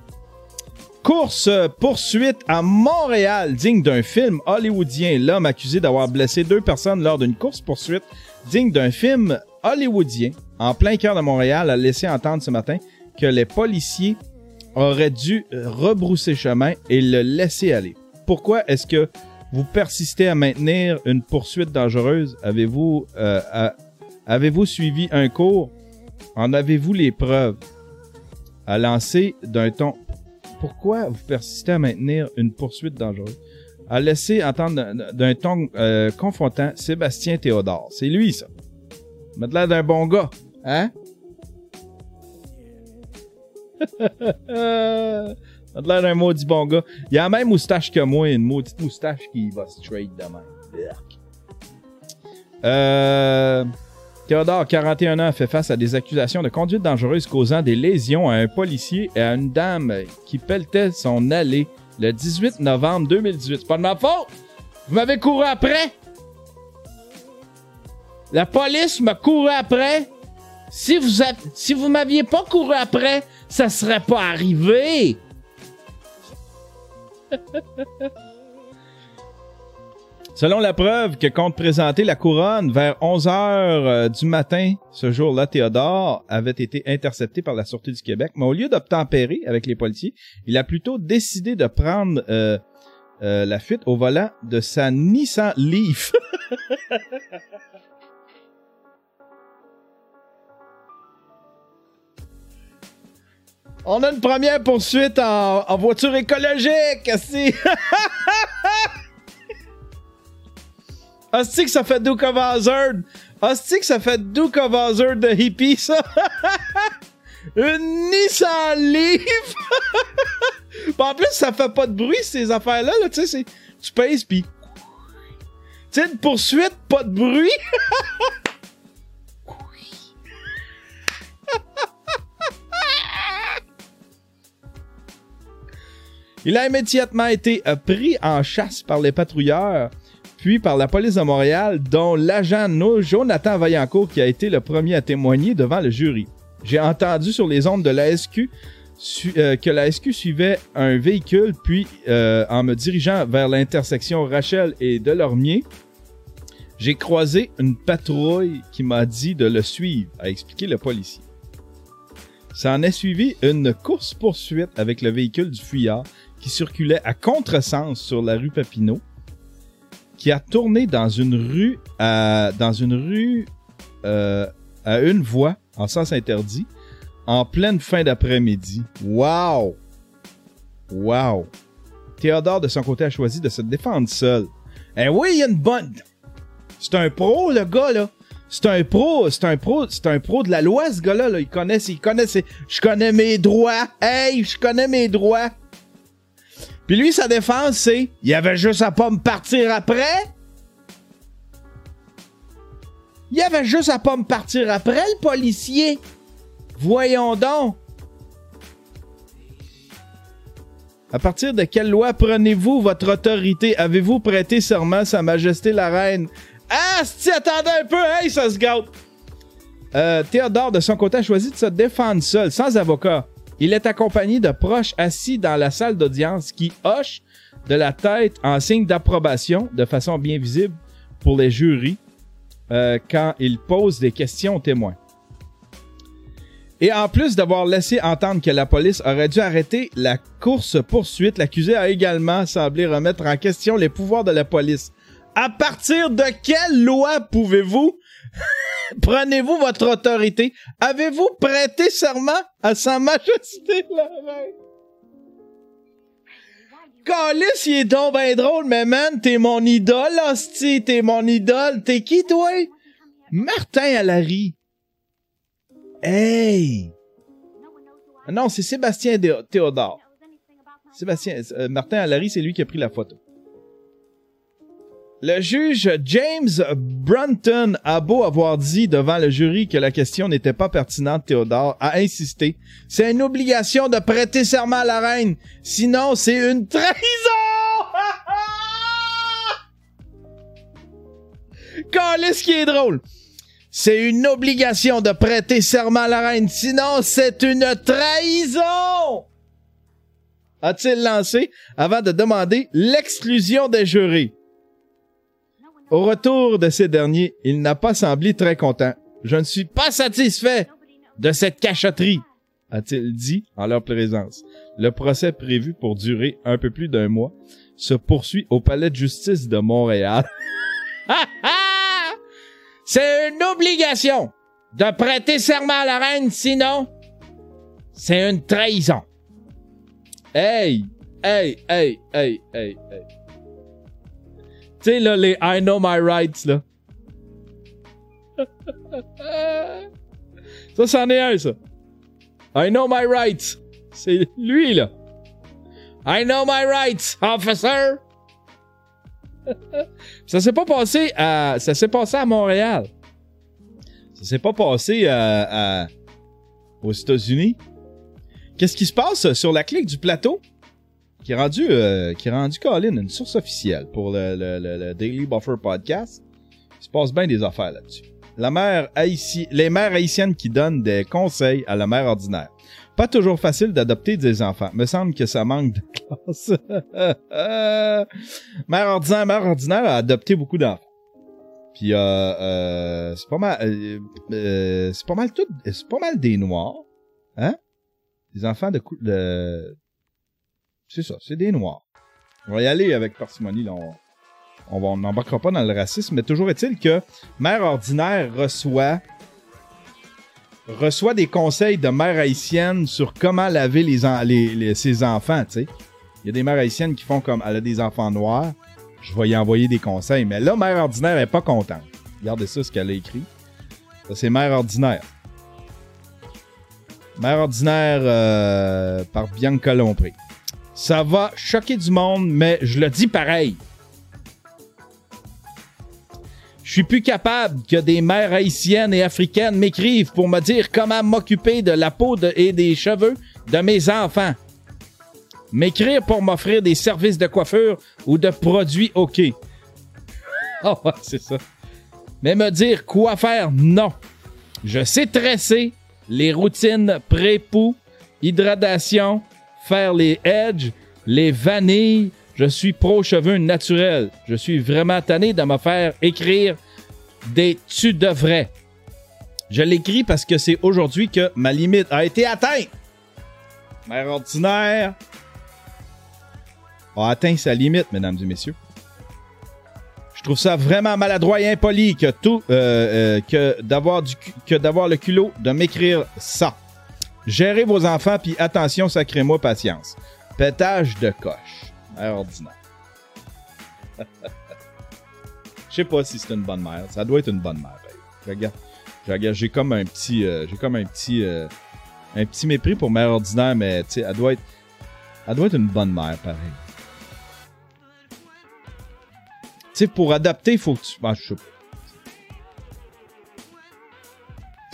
Course euh, poursuite à Montréal, digne d'un film hollywoodien. L'homme accusé d'avoir blessé deux personnes lors d'une course poursuite digne d'un film hollywoodien en plein cœur de Montréal a laissé entendre ce matin que les policiers auraient dû euh, rebrousser chemin et le laisser aller. Pourquoi est-ce que vous persistez à maintenir une poursuite dangereuse? Avez-vous euh, avez-vous suivi un cours? En avez-vous les preuves? À lancer d'un ton pourquoi vous persistez à maintenir une poursuite dangereuse? À laisser entendre d'un- ton euh, confrontant Sébastien Théodore. C'est lui, ça. Il m'a l'air d'un bon gars. Hein? M'a l'air d'un maudit bon gars. Il a la même moustache que moi, une maudite moustache qui va straight de même. Yuck. Euh, Théodore, 41 ans, fait face à des accusations de conduite dangereuse causant des lésions à un policier et à une dame qui pelletait son allée le 18 novembre 2018. C'est pas de ma faute! Vous m'avez couru après! La police m'a couru après! Si vous, si vous m'aviez pas couru après, ça serait pas arrivé! Selon la preuve que compte présenter la couronne, vers 11 heures euh, du matin, ce jour-là, Théodore avait été intercepté par la Sûreté du Québec, mais au lieu d'obtempérer avec les policiers, il a plutôt décidé de prendre euh, euh, la fuite au volant de sa Nissan Leaf. On a une première poursuite en, voiture écologique, si. Hostie que ça fait Duke of Hazzard. Hostie que ça fait Duke of de hippie, ça. Une Nissan Leaf. En plus, ça fait pas de bruit, ces affaires-là. Là, tu sais, c'est- tu pèses, puis... Tu sais, une poursuite, pas de bruit. Il a immédiatement été pris en chasse par les patrouilleurs, puis par la police de Montréal, dont l'agent No- Jonathan Vaillancourt qui a été le premier à témoigner devant le jury. J'ai entendu sur les ondes de la SQ euh, que la SQ suivait un véhicule, puis euh, en me dirigeant vers l'intersection Rachel et Delormier, j'ai croisé une patrouille qui m'a dit de le suivre, a expliqué le policier. Ça en est suivi une course-poursuite avec le véhicule du fuyard qui circulait à contresens sur la rue Papineau, qui a tourné dans une rue à, dans une rue euh, à une voie en sens interdit en pleine fin d'après-midi. Wow! Wow! Théodore, de son côté, a choisi de se défendre seul. Eh oui, il y a une bonne... C'est un pro, le gars, là. C'est un pro, c'est un pro, c'est un pro de la loi, ce gars-là. Là. Il connaît, il connaît ses- Je connais mes droits. Hey, je connais mes droits. Puis lui, sa défense, c'est... Il avait juste à pas me partir après. Il avait juste à pas me partir après, le policier. Voyons donc. À partir de quelle loi prenez-vous votre autorité? Avez-vous prêté serment Sa Majesté la Reine? Ah, Asti, attendez un peu, hey, ça se gâte. Euh, Théodore, de son côté, a choisi de se défendre seul, sans avocat. Il est accompagné de proches assis dans la salle d'audience qui hochent de la tête en signe d'approbation de façon bien visible pour les jurys euh, quand il pose des questions aux témoins. Et en plus d'avoir laissé entendre que la police aurait dû arrêter la course-poursuite, l'accusé a également semblé remettre en question les pouvoirs de la police. À partir de quelle loi pouvez-vous prenez-vous votre autorité? Avez-vous prêté serment à sa majesté la reine? Calice, il est donc ben drôle, mais man, t'es mon idole, hostie, t'es mon idole. T'es qui, toi? Martin Allary. Hey! Non, c'est Sébastien Théodore. Sébastien, euh, Martin Allary, c'est lui qui a pris la photo. Le juge James Brunton a beau avoir dit devant le jury que la question n'était pas pertinente, Théodore a insisté. C'est une obligation de prêter serment à la reine, sinon c'est une trahison! Calisse qui est drôle! C'est une obligation de prêter serment à la reine, sinon c'est une trahison! A-t-il lancé avant de demander l'exclusion des jurés. Au retour de ces derniers, il n'a pas semblé très content. Je ne suis pas satisfait de cette cachotterie, a-t-il dit en leur présence. Le procès prévu pour durer un peu plus d'un mois se poursuit au palais de justice de Montréal. C'est une obligation de prêter serment à la reine, sinon c'est une trahison. Hey, hey, hey, hey, hey, hey. Tu sais, là, les I know my rights, là. ça, c'en est un, ça. I know my rights. C'est lui, là. I know my rights, officer. ça s'est pas passé à. Ça s'est passé à Montréal. Ça s'est pas passé à, à- aux États-Unis. Qu'est-ce qui se passe sur la clique du plateau? Qui est rendu, euh, qui rendu Colin, une source officielle pour le, le- le- Daily Buffer Podcast. Il se passe bien des affaires là-dessus. La mère haïti- les mères haïtiennes qui donnent des conseils à la mère ordinaire. Pas toujours facile d'adopter des enfants. Me semble que ça manque de classe. mère ordinaire, mère ordinaire a adopté beaucoup d'enfants. Puis euh, euh, c'est pas mal, euh, euh, c'est pas mal tout, c'est pas mal des noirs, hein? Des enfants de, de c'est ça, c'est des noirs. On va y aller avec parcimonie. On, n'embarquera pas dans le racisme, mais toujours est-il que mère ordinaire reçoit reçoit des conseils de mère haïtienne sur comment laver les- les- ses enfants, tu sais. Il y a des mères haïtiennes qui font comme elle a des enfants noirs, je vais y envoyer des conseils. Mais là, mère ordinaire est pas contente. Regardez ça, ce qu'elle a écrit. Ça, c'est mère ordinaire. Mère ordinaire euh, par Bianca Lompré. Ça va choquer du monde, mais je le dis pareil. Je suis plus capable que des mères haïtiennes et africaines m'écrivent pour me dire comment m'occuper de la peau et des cheveux de mes enfants. M'écrire pour m'offrir des services de coiffure ou de produits OK. Ah ouais, c'est ça. Mais me dire quoi faire, non. Je sais tresser les routines pré-poux, hydratation, faire les edges, les vanilles. Je suis pro cheveux naturels. Je suis vraiment tanné de me faire écrire des tu devrais. Je l'écris parce que c'est aujourd'hui que ma limite a été atteinte. Mère ordinaire a atteint sa limite, mesdames et messieurs. Je trouve ça vraiment maladroit et impoli que tout euh, euh, que d'avoir le culot de m'écrire ça. Gérez vos enfants puis attention, sacrez-moi patience. Pétage de coche. Mère ordinaire. Je sais pas si c'est une bonne mère. Ça doit être une bonne mère. regarde. regarde, J'ai comme un petit. euh, J'ai comme un petit. euh, un petit mépris pour mère ordinaire, mais tu sais, elle doit être. Elle doit être une bonne mère, pareil. Tu sais, pour adapter, faut que tu. ben, je.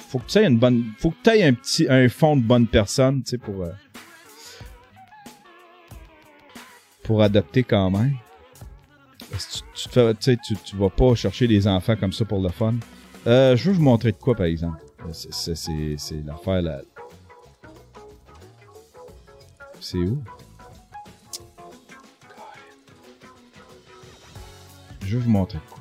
Faut que tu aies une bonne. Faut que aies un petit. un fond de bonne personne, tu sais, pour. euh, pour adopter quand même. Si tu, tu te fais- tu vas pas chercher des enfants comme ça pour le fun? Euh, je veux vous montrer de quoi, par exemple. C'est- l'affaire là. C'est où? Je vais vous montrer de quoi.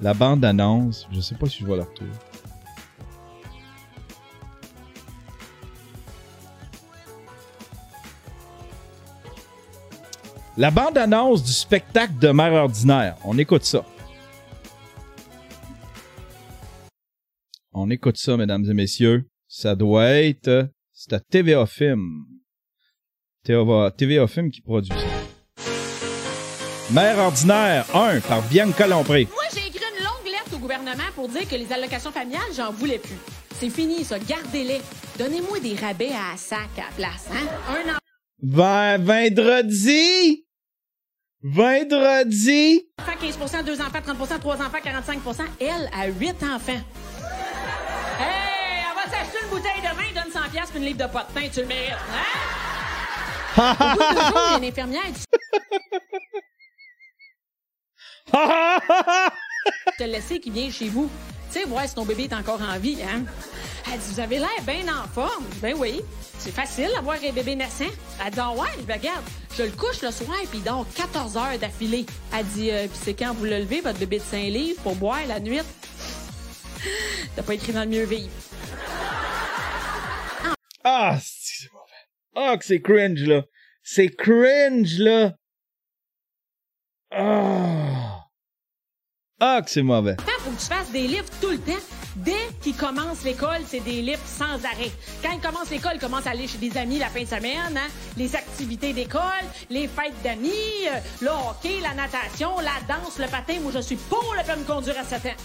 La bande-annonce, je sais pas si je vais la retrouver. La bande-annonce du spectacle de mère ordinaire. On écoute ça. On écoute ça, mesdames et messieurs. Ça doit être... C'est à TVA Film. TVA, Film qui produit ça. Mère ordinaire 1 par Bianca Lompré. Gouvernement pour dire que les allocations familiales, j'en voulais plus. C'est fini, ça. Gardez-les. Donnez-moi des rabais à sac à la place, hein? Un an. Va- vendredi! Vendredi! enfant, 15% deux enfants, 30% trois enfants, 45% Elle a huit enfants. Hey, on va s'acheter une bouteille de vin, donne 100 piastres puis une livre de pot de pain, tu le mérites, hein? Au bout de deux jours, il y a une infirmière te laisser qui vient chez vous. Tu sais, voir si ton bébé est encore en vie, hein? Elle dit, vous avez l'air bien en forme. Ben oui. C'est facile d'avoir un bébé naissant. Elle dit, Ah ouais, ben regarde, je le couche le soir puis il dort 14 heures d'affilée. Elle dit, Euh, puis c'est quand vous le levez, votre bébé de 5 livres, pour boire la nuit? T'as pas écrit dans le mieux vivre. Ah, c'est. Ah, que c'est cringe, là. C'est cringe, là. Ah. Ah, que c'est mauvais. Quand faut que tu fasses des livres tout le temps, dès qu'il commence l'école, c'est des livres sans arrêt. Quand il commence l'école, il commence à aller chez des amis la fin de semaine, hein? les activités d'école, les fêtes d'amis, euh, le hockey, la natation, la danse, le patin. Moi, je suis pour le permis de conduire à 7 ans.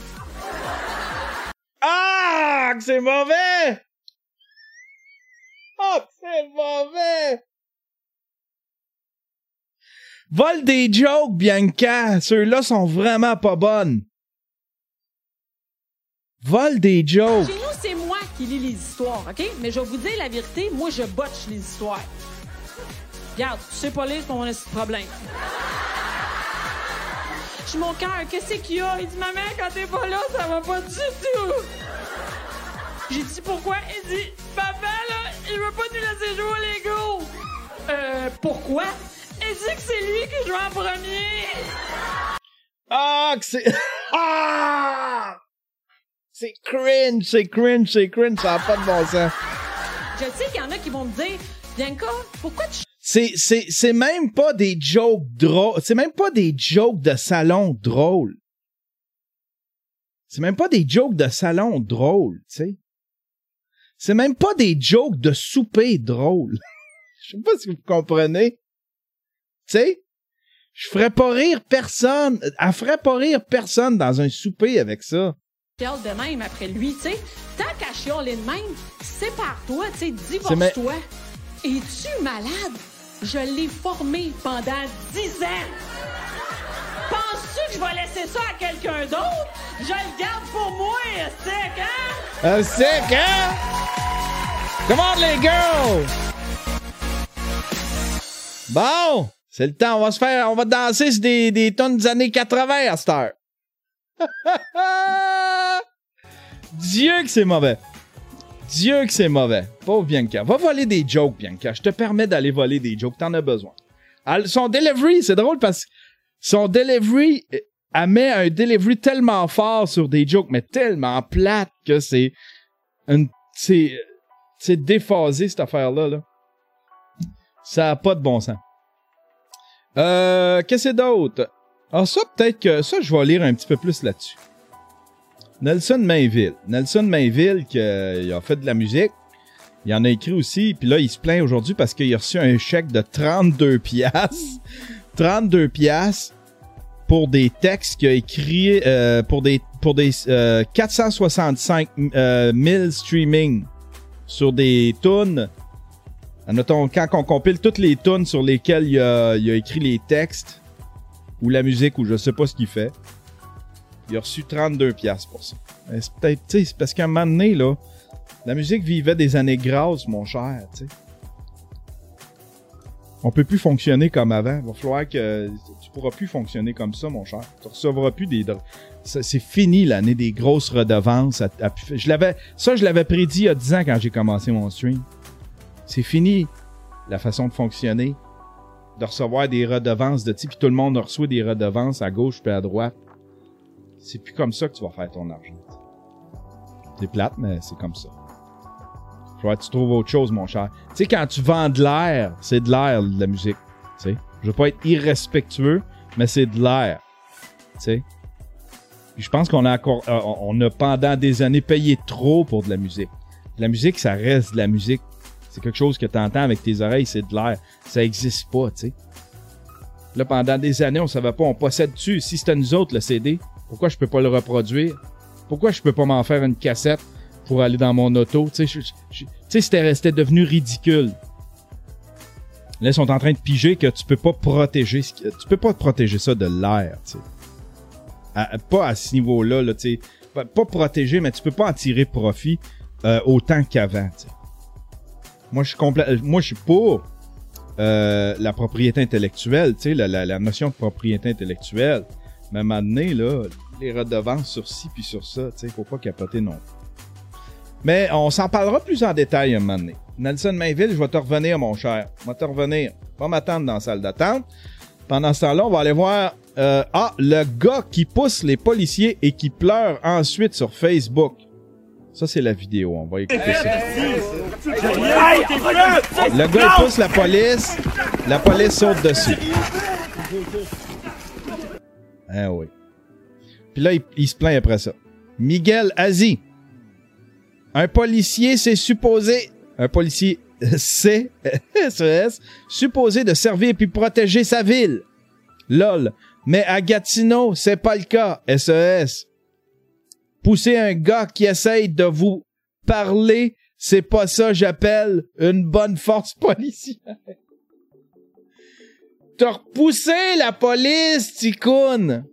Ah, que c'est mauvais! Ah, que c'est mauvais! Vol des jokes, Bianca. Ceux-là sont vraiment pas bonnes. Vol des jokes. Chez nous, c'est moi qui lis les histoires, OK? Mais je vais vous dire la vérité, moi, je botche les histoires. Regarde, tu sais pas lire, de problème. Je suis mon cœur, qu'est-ce qu'il y a? Il dit, maman, quand t'es pas là, ça va pas du tout. J'ai dit, pourquoi? Il dit, papa, là, il veut pas nous laisser jouer au Lego. Euh, pourquoi? Dit que c'est lui qui joue en premier. Ah, que c'est... Ah! C'est cringe, c'est cringe, c'est cringe, ça n'a pas de bon sens. Je sais qu'il y en a qui vont me dire, Bianca, pourquoi tu C'est, c'est, c'est même pas des jokes drôles. C'est même pas des jokes de salon drôles. C'est même pas des jokes de salon drôles, tu sais. C'est même pas des jokes de souper drôles. Je sais pas si vous comprenez. Tu sais, je ferais pas rire personne. Elle ferait pas rire personne dans un souper avec ça. chiales de même après lui, tu sais. Tant qu'à chialer de même, sépare-toi, tu sais, ma- divorce-toi. Es-tu malade? Je l'ai formé pendant 10 ans. Penses-tu que je vais laisser ça à quelqu'un d'autre? Je le garde pour moi, sec, hein? Un sec, hein? Come on, les girls! Bon, c'est le temps. On va se faire, on va danser sur des, tonnes des années 80 à cette heure. Dieu que c'est mauvais. Dieu que c'est mauvais. Pauvre Bianca. Va voler des jokes, Bianca. Je te permets d'aller voler des jokes. T'en as besoin. Son delivery, c'est drôle parce que son delivery, euh, elle met un delivery tellement fort sur des jokes, mais tellement plate que c'est une, c'est, c'est déphasé cette affaire-là, là. Ça a pas de bon sens. Euh, qu'est-ce que d'autre? Ah, ça, peut-être que, ça, je vais lire un petit peu plus là-dessus. Nelson Mainville. Nelson Mainville, qui euh, a fait de la musique. Il en a écrit aussi. Puis là, il se plaint aujourd'hui parce qu'il a reçu un chèque de 32 piastres. 32 piastres pour des textes qu'il a écrits euh, pour des, pour des euh, 465 euh, 000 streaming sur des tunes. Quand on compile toutes les tunes sur lesquelles il a, a écrit les textes, ou la musique, ou je sais pas ce qu'il fait, il a reçu 32 piastres pour ça. C'est peut-être, tu sais, c'est parce qu'à un moment donné, là, la musique vivait des années grasses, mon cher, tu sais. On peut plus fonctionner comme avant. Il va falloir que tu pourras plus fonctionner comme ça, mon cher. Tu recevras plus des. C'est fini l'année des grosses redevances. je l'avais, ça, je l'avais prédit il y a 10 ans quand j'ai commencé mon stream. C'est fini la façon de fonctionner, de recevoir des redevances de type, puis tout le monde reçoit des redevances à gauche puis à droite. C'est plus comme ça que tu vas faire ton argent. C'est plate, mais c'est comme ça. Faut que tu trouves autre chose, mon cher. Tu sais, quand tu vends de l'air, c'est de l'air, de la musique. Tu sais, je veux pas être irrespectueux, mais c'est de l'air. Tu sais. Puis je pense qu'on a euh, on a pendant des années payé trop pour de la musique. De la musique, ça reste de la musique. C'est quelque chose que tu entends avec tes oreilles, c'est de l'air. Ça existe pas, tu sais. Là, pendant des années, on savait pas, on possède-tu. Si c'était nous autres, le CD, pourquoi je peux pas le reproduire? Pourquoi je peux pas m'en faire une cassette pour aller dans mon auto? Tu sais, c'était devenu ridicule. Là, ils sont en train de piger que tu peux pas protéger, tu peux pas protéger ça de l'air, tu sais. Pas à ce niveau-là, là, tu sais. Pas, pas protéger, mais tu peux pas en tirer profit euh, autant qu'avant, tu sais. Moi, je suis complè- moi, je suis pour euh, la propriété intellectuelle, tu sais, la, la- la notion de propriété intellectuelle. Mais à un moment donné, là, les redevances sur ci puis sur ça, tu sais, faut pas capoter non. Mais on s'en parlera plus en détail un moment donné. Nelson Mainville, je vais te revenir, mon cher. Je vais te revenir. Pas m'attendre dans la salle d'attente. Pendant ce temps-là, on va aller voir euh, ah, le gars qui pousse les policiers et qui pleure ensuite sur Facebook. Ça, c'est la vidéo. On va écouter ça. Le gars, pousse la police. La police saute dessus. Ah oui. Puis là, il, il se plaint après ça. Miguel Azi. Un policier, c'est supposé. Un policier C, SES, supposé de servir puis protéger sa ville. LOL. Mais à Gatineau, c'est pas le cas. SES. Pousser un gars qui essaye de vous parler, c'est pas ça j'appelle une bonne force policière. T'as repoussé la police, Ticoun.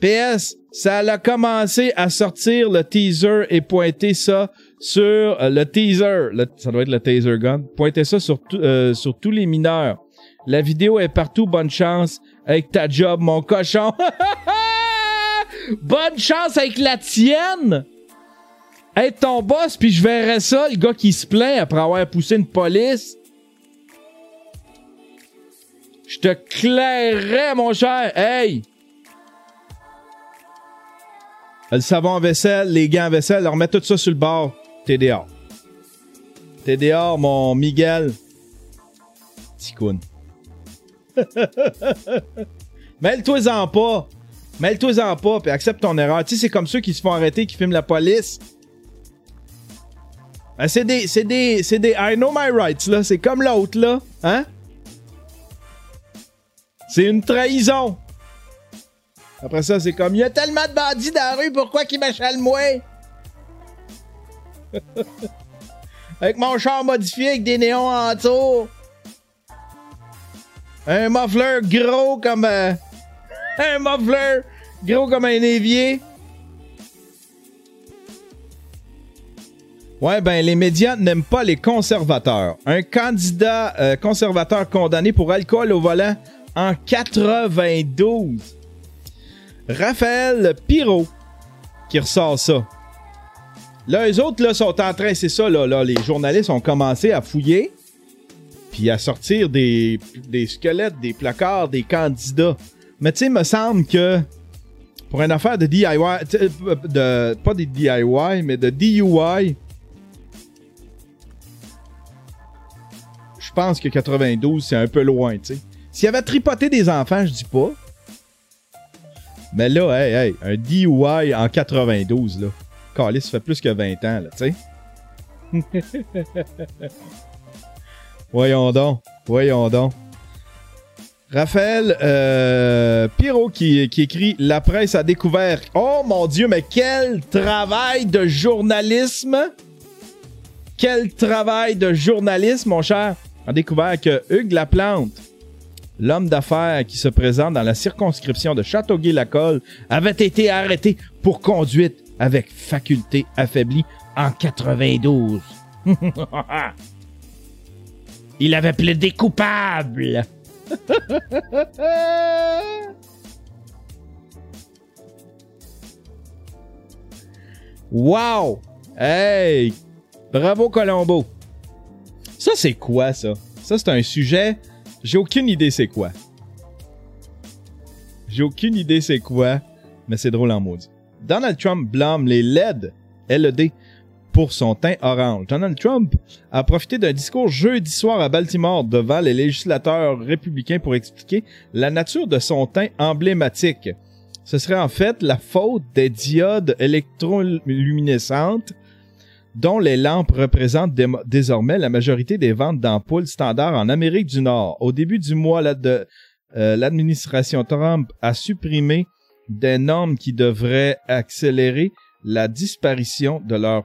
PS, ça a commencé à sortir le teaser et pointer ça sur euh, le teaser. Ça doit être le taser gun. Pointer ça sur, euh, sur tous les mineurs. La vidéo est partout. Bonne chance avec ta job, mon cochon. Bonne chance avec la tienne. Être ton boss, puis je verrais ça, le gars qui se plaint après avoir poussé une police. Je te clairerais, mon cher. Hey! Le savon à vaisselle, les gants à vaisselle, leur mettre tout ça sur le bord. T'es dehors. T'es dehors, mon Miguel. Ticoun. Mêle-toi-en pas. Mêle-toi-en pas, puis accepte ton erreur. Tu sais, c'est comme ceux qui se font arrêter, qui filment la police. Ben, c'est des, c'est des, c'est des I know my rights, là. C'est comme l'autre, là. Hein? C'est une trahison. Après ça, c'est comme, il y a tellement de bandits dans la rue, pourquoi qu'ils m'achalent moi? avec mon char modifié avec des néons en tour. Un muffler gros comme... euh, un muffler? Gros comme un évier. Ouais, ben les médias n'aiment pas les conservateurs. Un candidat euh, conservateur condamné pour alcool au volant en 92. Raphaël Pirot qui ressort ça. Là, eux autres là, sont en train, c'est ça, là, là, les journalistes ont commencé à fouiller puis à sortir des squelettes, des placards, des candidats. Mais tu sais, il me semble que pour une affaire de DIY, de, pas des DIY, mais de DUI, je pense que 92, c'est un peu loin, tu sais. S'il avait tripoté des enfants, je dis pas. Mais là, hey, hey, un DUI en 92, là. Calais, ça fait plus que 20 ans, là, tu sais. Voyons donc. Voyons donc. Raphaël euh, qui écrit La presse a découvert. Oh mon Dieu, mais quel travail de journalisme! Quel travail de journalisme, mon cher! A découvert que Hugues Laplante, l'homme d'affaires qui se présente dans la circonscription de Châteauguay-Lacolle, avait été arrêté pour conduite avec faculté affaiblie en 92. Il avait plaidé coupable. wow! Hey! Bravo Colombo! Ça, c'est quoi, ça? Ça, c'est un sujet. J'ai aucune idée c'est quoi. J'ai aucune idée c'est quoi, mais c'est drôle en maudit. Donald Trump blâme les LED, LED, pour son teint orange. Donald Trump a profité d'un discours jeudi soir à Baltimore devant les législateurs républicains pour expliquer la nature de son teint emblématique. Ce serait en fait la faute des diodes électroluminescentes dont les lampes représentent dé- désormais la majorité des ventes d'ampoules standards en Amérique du Nord. Au début du mois, euh, l'administration Trump a supprimé des normes qui devraient accélérer la disparition de leurs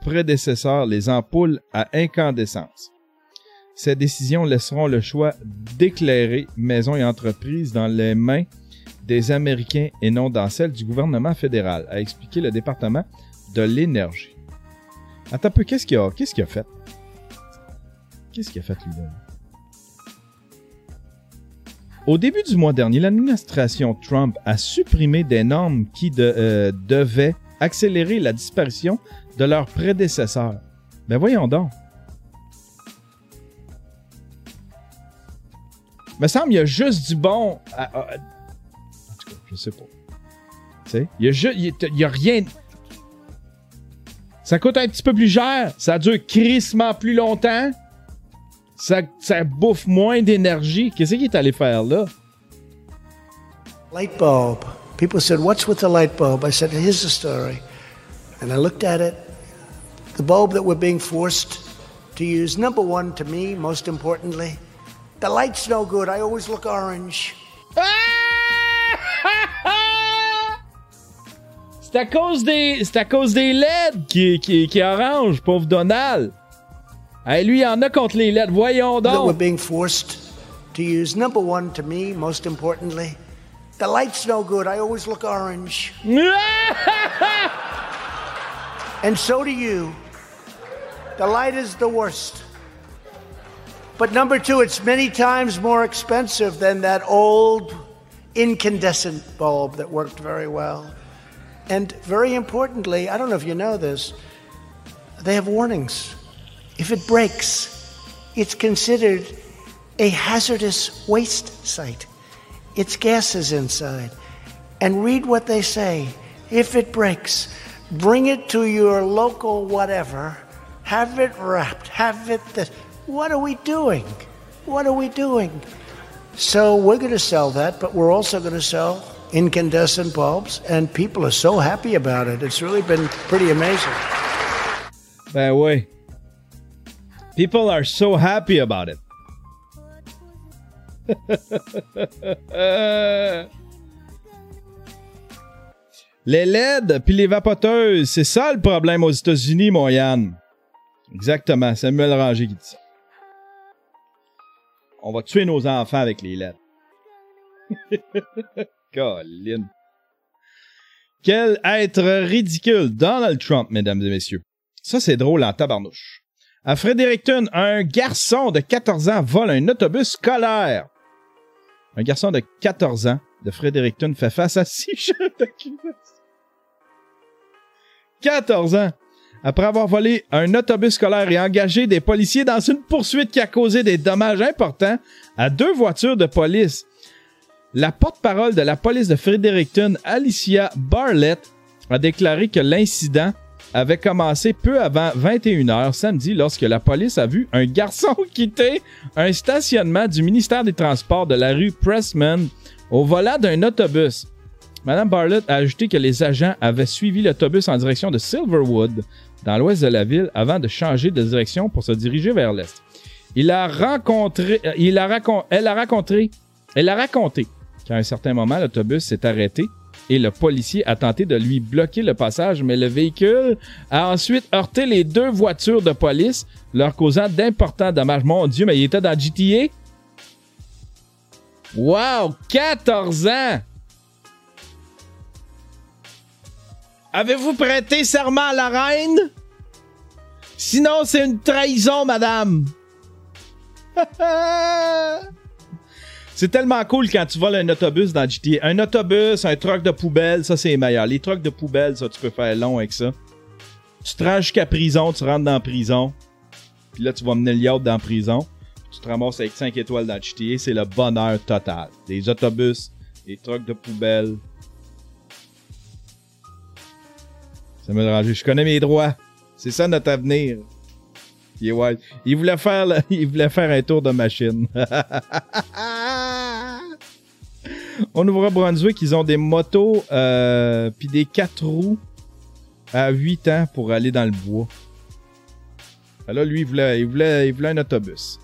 prédécesseurs, les ampoules à incandescence. Ces décisions laisseront le choix d'éclairer maisons et entreprises dans les mains des Américains et non dans celles du gouvernement fédéral, a expliqué le département de l'énergie. Attends un peu, qu'est-ce qu'il a, qu'est-ce qu'il a fait? Qu'est-ce qu'il a fait, lui, là? Au début du mois dernier, l'administration Trump a supprimé des normes qui euh, devaient accélérer la disparition de leurs prédécesseurs. Ben voyons donc. Me semble il y a juste du bon. à- à- en tout cas, je sais pas. Tu sais, il y a juste, il y a rien. Ça coûte un petit peu plus cher. Ça dure crissement plus longtemps. Ça, ça bouffe moins d'énergie. Qu'est-ce qu'il est allé faire là? Light bulb. People said, What's with the light bulb? I said, Here's the story. And I looked at it. The bulb that we're being forced to use, number one to me, most importantly, the light's no good. I always look orange. C'est à cause des, c'est à cause des LED qui, qui, qui est orange, pauvre Donald. Hey, lui, il en a contre les LED. Voyons That we're being forced to use, number one to me, most importantly, the light's no good. I always look orange. and so do you. The light is the worst. But number two, it's many times more expensive than that old incandescent bulb that worked very well. And very importantly, I don't know if you know this, they have warnings. If it breaks, it's considered a hazardous waste site. Its gases inside. And read what they say. If it breaks, bring it to your local whatever, have it wrapped, have it this. What are we doing? What are we doing? So we're going to sell that, but we're also going to sell incandescent bulbs, and people are so happy about it. It's really been pretty amazing. Ben way, People are so happy about it. les LED puis les vapoteuses, c'est ça le problème aux États-Unis, mon Yann. Exactement, Samuel Ranger qui dit ça. On va tuer nos enfants avec les LED. Colin. Quel être ridicule. Donald Trump, mesdames et messieurs. Ça, c'est drôle en tabarnouche. À Fredericton, un garçon de 14 ans vole un autobus scolaire. Un garçon de 14 ans de Fredericton fait face à six chefs d'accusation. 14 ans. Après avoir volé un autobus scolaire et engagé des policiers dans une poursuite qui a causé des dommages importants à deux voitures de police, la porte-parole de la police de Fredericton, Alicia Barlett, a déclaré que l'incident avait commencé peu avant 21h samedi lorsque la police a vu un garçon quitter un stationnement du ministère des Transports de la rue Pressman au volant d'un autobus. Madame Barlett a ajouté que les agents avaient suivi l'autobus en direction de Silverwood, dans l'ouest de la ville, avant de changer de direction pour se diriger vers l'est. Il a rencontré, euh, elle a rencontré, elle a raconté qu'à un certain moment, l'autobus s'est arrêté et le policier a tenté de lui bloquer le passage, mais le véhicule a ensuite heurté les deux voitures de police, leur causant d'importants dommages. Mon Dieu, mais il était dans GTA? Wow! 14 ans! Avez-vous prêté serment à la reine? Sinon, c'est une trahison, madame. C'est tellement cool quand tu voles un autobus dans GTA. Un autobus, un truck de poubelle, ça c'est meilleur. Les trucks de poubelle, ça tu peux faire long avec ça. Tu te jusqu'à prison, tu rentres dans la prison. Puis là, tu vas mener le yacht dans la prison. Tu te ramasses avec 5 étoiles dans GTA. C'est le bonheur total. Des autobus, des trucks de poubelle. Je connais mes droits. C'est ça notre avenir. Il, voulait faire, un tour de machine. Au Nouveau-Brunswick, ils ont des motos euh, puis des 4 roues à 8 ans pour aller dans le bois. Ah Là, lui, il voulait, il voulait, il voulait un autobus.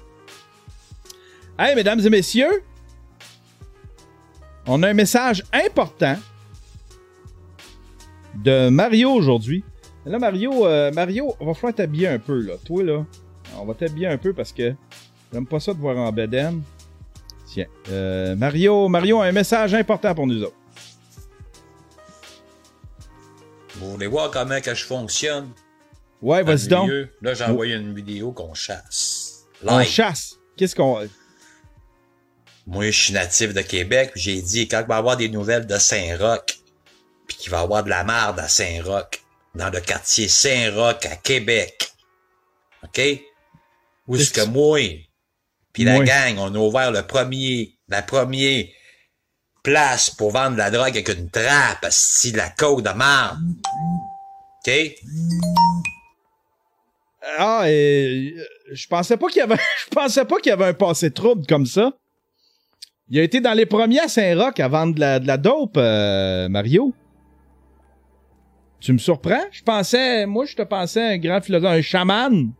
Hey, mesdames et messieurs, on a un message important de Mario aujourd'hui. Là, Mario, euh, Mario, on va falloir t'habiller un peu, là. Toi, là, on va t'habiller un peu parce que j'aime pas ça de voir en bedaine. Tiens, euh, Mario, Mario a un message important pour nous autres. Vous voulez voir comment que je fonctionne? Ouais, vas-y donc. Là, j'ai envoyé une vidéo qu'on chasse. On Live. chasse. Qu'est-ce qu'on. Moi, je suis natif de Québec, j'ai dit, quand il va y avoir des nouvelles de Saint-Roch, puis qu'il va avoir de la marde à Saint-Roch, dans le quartier Saint-Roch à Québec, OK? Où est-ce que moi, puis la gang, on a ouvert le premier, la première place pour vendre de la drogue avec une trappe, si la côte de marde. OK? Ah, et, euh, je pensais pas qu'il y avait, je pensais pas qu'il y avait un passé trouble comme ça. Il a été dans les premiers à Saint-Roch à vendre de la, de la dope, euh, Mario. Tu me surprends? Je pensais, moi, je te pensais un grand philosophe, un chaman.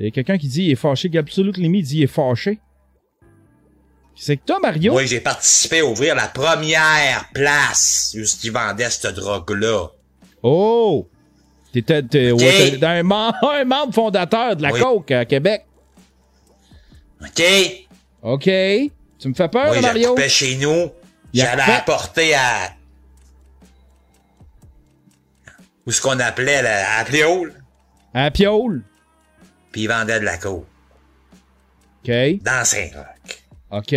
Il y a quelqu'un qui dit il est fâché. Absolutely Me dit il est fâché. C'est que toi, Mario. Moi, j'ai participé à ouvrir la première place où ils vendaient cette drogue-là. Oh! T'étais, t'es- Ok. ouais, un, mem- un membre fondateur de la Oui. Coke à Québec. OK? OK. Tu me fais peur, Moi, Mario? chez nous. J'allais apporter à... Où ce qu'on appelait la, à Pléole. À. Puis ils vendaient de la coke. OK. Dans Saint-Roch. OK.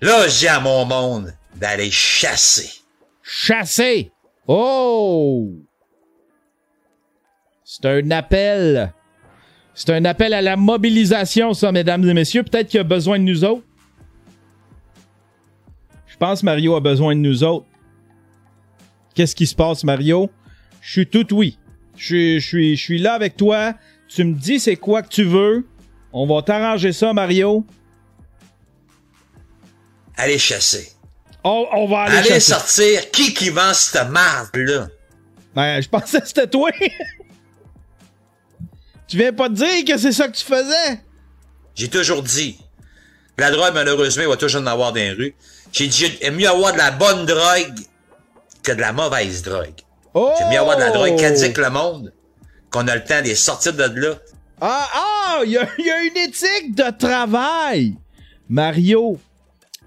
Là, j'ai à mon monde d'aller chasser. Chasser. Oh! C'est un appel. C'est un appel à la mobilisation, ça, mesdames et messieurs. Peut-être qu'il a besoin de nous autres. Je pense que Mario a besoin de nous autres. Qu'est-ce qui se passe, Mario? Je suis tout oui. Je suis, je là avec toi. Tu me dis c'est quoi que tu veux. On va t'arranger ça, Mario. Aller chasser. On, on va aller chasser. sortir qui qui vend cette marde-là? Ben, je pensais que c'était toi. tu viens pas de dire que c'est ça que tu faisais? J'ai toujours dit. La drogue, malheureusement, il va toujours en avoir dans les rues. J'ai dit, j'aime mieux avoir de la bonne drogue que de la mauvaise drogue. Oh! J'aime mieux avoir de la drogue qu'indique le monde, qu'on a le temps de les sortir de là. Ah, ah, il y, a- il y a une éthique de travail. Mario,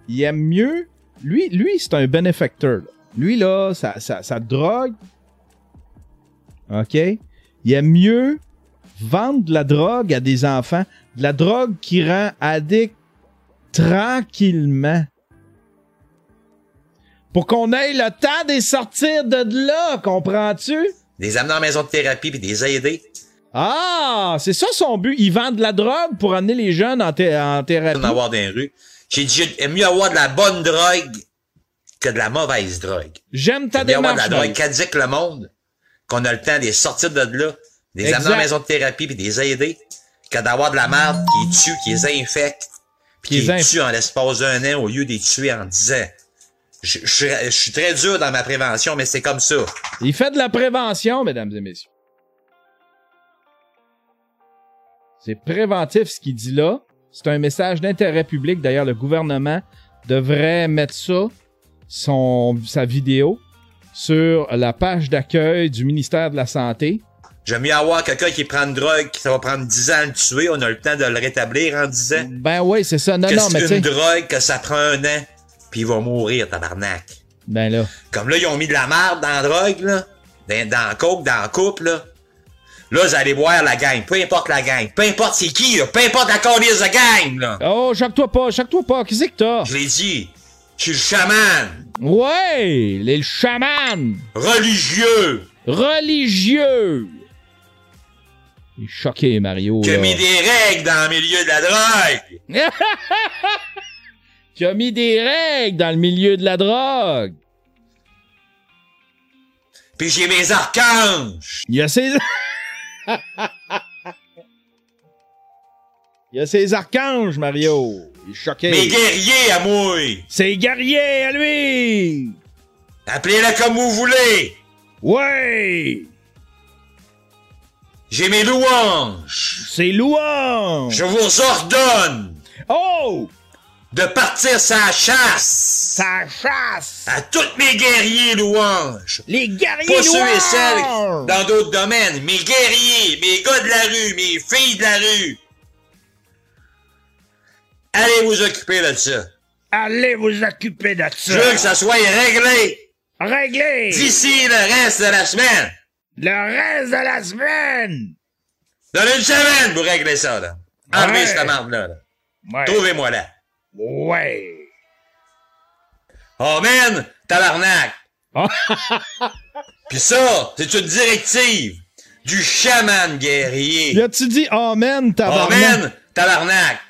il aime mieux. Lui, lui c'est un bénéfacteur. là. Lui, là, sa, sa drogue. OK? Il aime mieux vendre de la drogue à des enfants. De la drogue qui rend addict tranquillement. Pour qu'on ait le temps de les sortir de là, comprends-tu? Des amener en maison de thérapie puis des aider. Ah, c'est ça son but. Il vend de la drogue pour amener les jeunes en, thé- en thérapie. en avoir dans les rues. J'ai dit, mieux avoir de la bonne drogue que de la mauvaise drogue. J'aime ta J'aime mieux avoir de la démarche. drogue le monde, qu'on a le temps de les sortir de là, des Exact. amener en maison de thérapie puis des aider, que d'avoir de la merde qui les tue, qui les infecte, puis Qui les tue en l'espace d'un an au lieu de les tuer en dix ans. Je, je, je suis très dur dans ma prévention, mais c'est comme ça. Il fait de la prévention, mesdames et messieurs. C'est préventif ce qu'il dit là. C'est un message d'intérêt public. D'ailleurs, le gouvernement devrait mettre ça, son, sa vidéo, sur la page d'accueil du ministère de la Santé. J'aime mieux avoir quelqu'un qui prend une drogue, qui ça va prendre 10 ans à le tuer, on a le temps de le rétablir en 10 ans. Ben oui, c'est ça. Non, que non, mais une drogue que ça prend un an, puis il va mourir, tabarnak. Ben là. Comme là, ils ont mis de la merde dans la drogue, là. Dans, dans la coke, dans la coupe, là. Là, vous allez voir la gang. Peu importe la gang. Peu importe c'est qui, là. Peu importe la calice de gang, là. Oh, choque-toi pas, choque-toi pas. Qu'est-ce que t'as? Je l'ai dit. Je suis le chaman. Ouais, les chamans. Religieux. Religieux. Il est choqué, Mario. Qui a là. mis des règles dans le milieu de la drogue. Qui a mis des règles dans le milieu de la drogue. Puis j'ai mes archanges. Il y a ses... Il y a ses archanges, Mario. Il est choqué. Mes guerriers à moi. Ses guerriers à lui. Appelez-le comme vous voulez. Ouais. J'ai mes louanges. C'est louange. Je vous ordonne Oh! De partir sa chasse. Sa chasse. À tous mes guerriers louanges. Les guerriers Pas ceux et celles dans d'autres domaines. Mes guerriers, mes gars de la rue, mes filles de la rue. Allez vous occuper de ça. Allez vous occuper de Je veux que ça soit réglé Réglé. d'ici le reste de la semaine. Le reste de la semaine. Dans une semaine, vous réglez ça, là. Enlevez Ouais. cette marde-là. là. Ouais. Trouvez-moi là. Ouais. Amen, tabarnak. Puis ça, c'est une directive du chaman guerrier. Y a-tu dit Amen, tabarnak? Amen, tabarnak.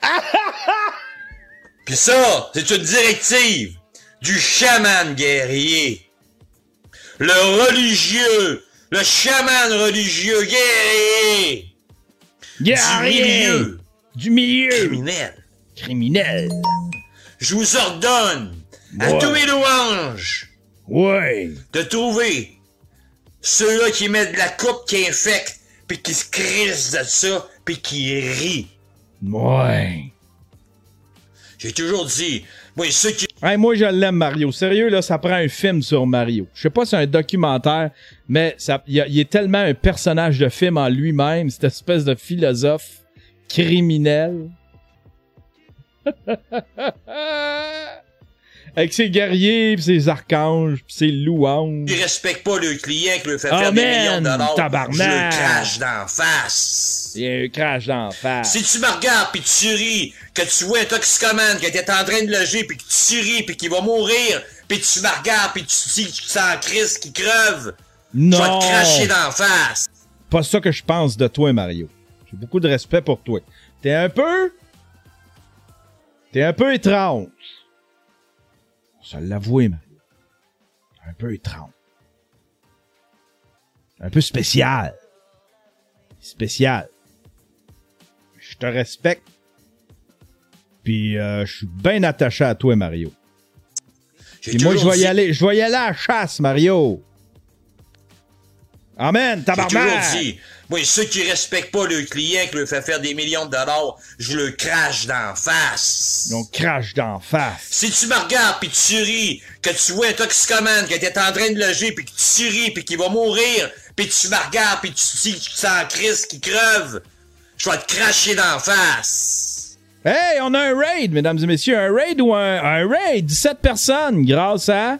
Puis ça, c'est une directive du chaman guerrier. Le religieux, le chaman religieux guerrier. Guerrier. Du milieu. Du milieu. Criminel. Criminel. Je vous ordonne à Ouais. tous mes louanges Ouais. de trouver ceux-là qui mettent de la coupe qui infecte, puis qui se crissent de ça, puis qui rient. Ouais. J'ai toujours dit, moi, ceux qui... Hey, moi, je l'aime, Mario. Sérieux, là, ça prend un film sur Mario. Je sais pas si c'est un documentaire, mais il est tellement un personnage de film en lui-même, cette espèce de philosophe criminel. Avec ses guerriers, pis ses archanges, pis ses louanges. qui respectent pas le client qui lui fait Amen, faire des millions de dollars, tabarnak. je crache d'en face. Il y a un crash d'en face. Si tu me regardes puis tu ris, que tu vois un toxicomane qui était en train de loger puis que tu ris puis qu'il va mourir, puis tu me regardes puis tu te dis que tu sens Chris qui creve, Non. je vais te cracher d'en face. pas ça que je pense de toi, Mario. J'ai beaucoup de respect pour toi. T'es un peu. T'es un peu étrange. On se l'avouer, Mario. Un peu étrange. Un peu spécial. Spécial. Je te respecte. Puis euh, je suis bien attaché à toi, Mario. Puis moi, je vais y aller. Je vais y aller à la chasse, Mario. Amen, J'ai tabarnak! toujours dit, moi, ceux qui respectent pas le client qui lui fait faire des millions de dollars, je le crache d'en face. On crache d'en face. Si tu me regardes puis tu ris, que tu vois un toxicomane qui était en train de loger puis que tu ris puis qu'il va mourir, puis tu me regardes puis tu dis que tu sens Chris qui creve, je vais te cracher d'en face. Hey, on a un raid, mesdames et messieurs. Un raid ou un, un raid? 17 personnes grâce à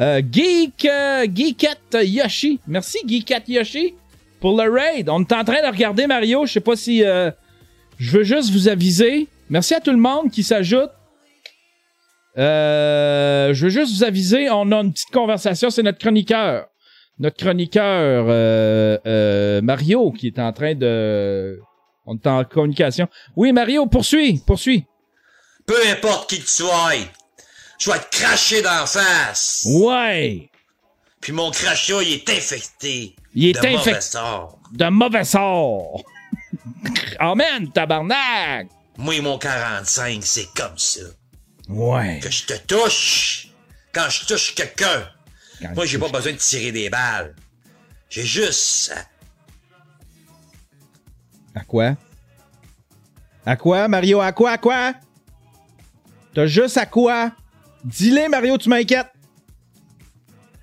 euh, Geek, euh, Geekette Yoshi. Merci, Geekette Yoshi, pour le raid. On est en train de regarder Mario. Je sais pas si... euh, je veux juste vous aviser. Merci à tout le monde qui s'ajoute. Euh, je veux juste vous aviser, on a une petite conversation. C'est notre chroniqueur. Notre chroniqueur euh, euh, Mario qui est en train de... On est en communication. Oui, Mario, poursuis, poursuis. Peu importe qui tu sois, je vais te cracher d'en face. Ouais. Puis mon crachat, il est infecté. Il est de mauvais infecté. sort. De mauvais sort. Amen, tabarnak. Moi, mon 45, c'est comme ça. Ouais. Que je te touche. Quand je touche quelqu'un. Moi, j'ai pas besoin de tirer des balles. J'ai juste À quoi? À quoi, Mario? À quoi? À quoi? T'as juste à quoi? Dis-les, Mario, tu m'inquiètes.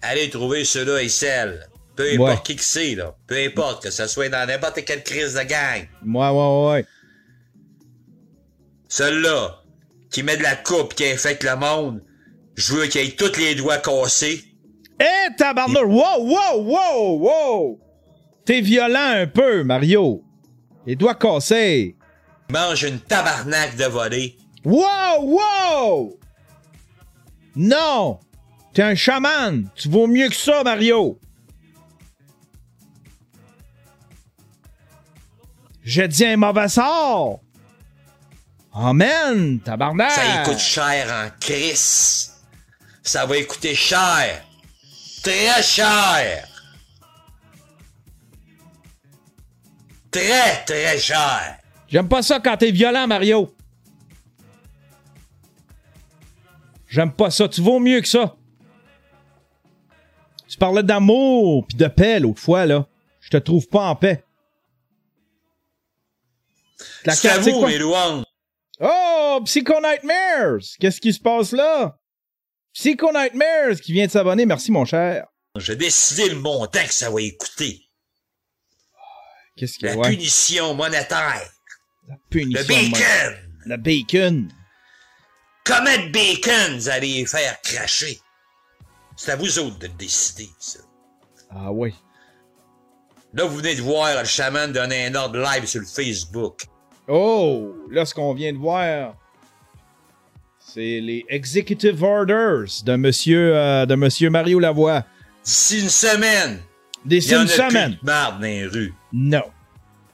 aller trouver ceux-là et celles. Peu Ouais. importe qui que c'est, là. Peu importe, que ce soit dans n'importe quelle crise de gang. Ouais, ouais, ouais. Celui-là, qui met de la coupe, qui infecte le monde, je veux qu'il ait tous les doigts cassés. Eh, tabarnak! Wow, wow, wow, wow! T'es violent un peu, Mario. Les doigts cassés. Mange une tabarnak de volée. Wow, wow! Non! T'es un chaman. Tu vaux mieux que ça, Mario. Je dis un mauvais sort. Amen, tabarnak. Ça y coûte cher en crise. Ça va coûter cher. Très cher. Très, très cher. J'aime pas ça quand t'es violent, Mario. J'aime pas ça. Tu vaux mieux que ça. Tu parlais d'amour puis de paix l'autre fois, là. Je te trouve pas en paix. La C'est carte, c'est vous, quoi? mes louanges. Oh, Psycho Nightmares! Qu'est-ce qui se passe là? Psycho Nightmares qui vient de s'abonner. Merci, mon cher. J'ai décidé le montant que ça va coûter. Qu'est-ce que La ouais. punition monétaire. Punition Le bacon. Le bacon. De bacon vous allez les faire cracher? C'est à vous autres de le décider, ça. Ah oui. Là, vous venez de voir le chaman donner un ordre live sur le Facebook. Oh, là, ce qu'on vient de voir, c'est les executive orders de monsieur, euh, de monsieur Mario Lavoie. D'ici une semaine. D'ici une plus semaine. de marde dans les rues. Non.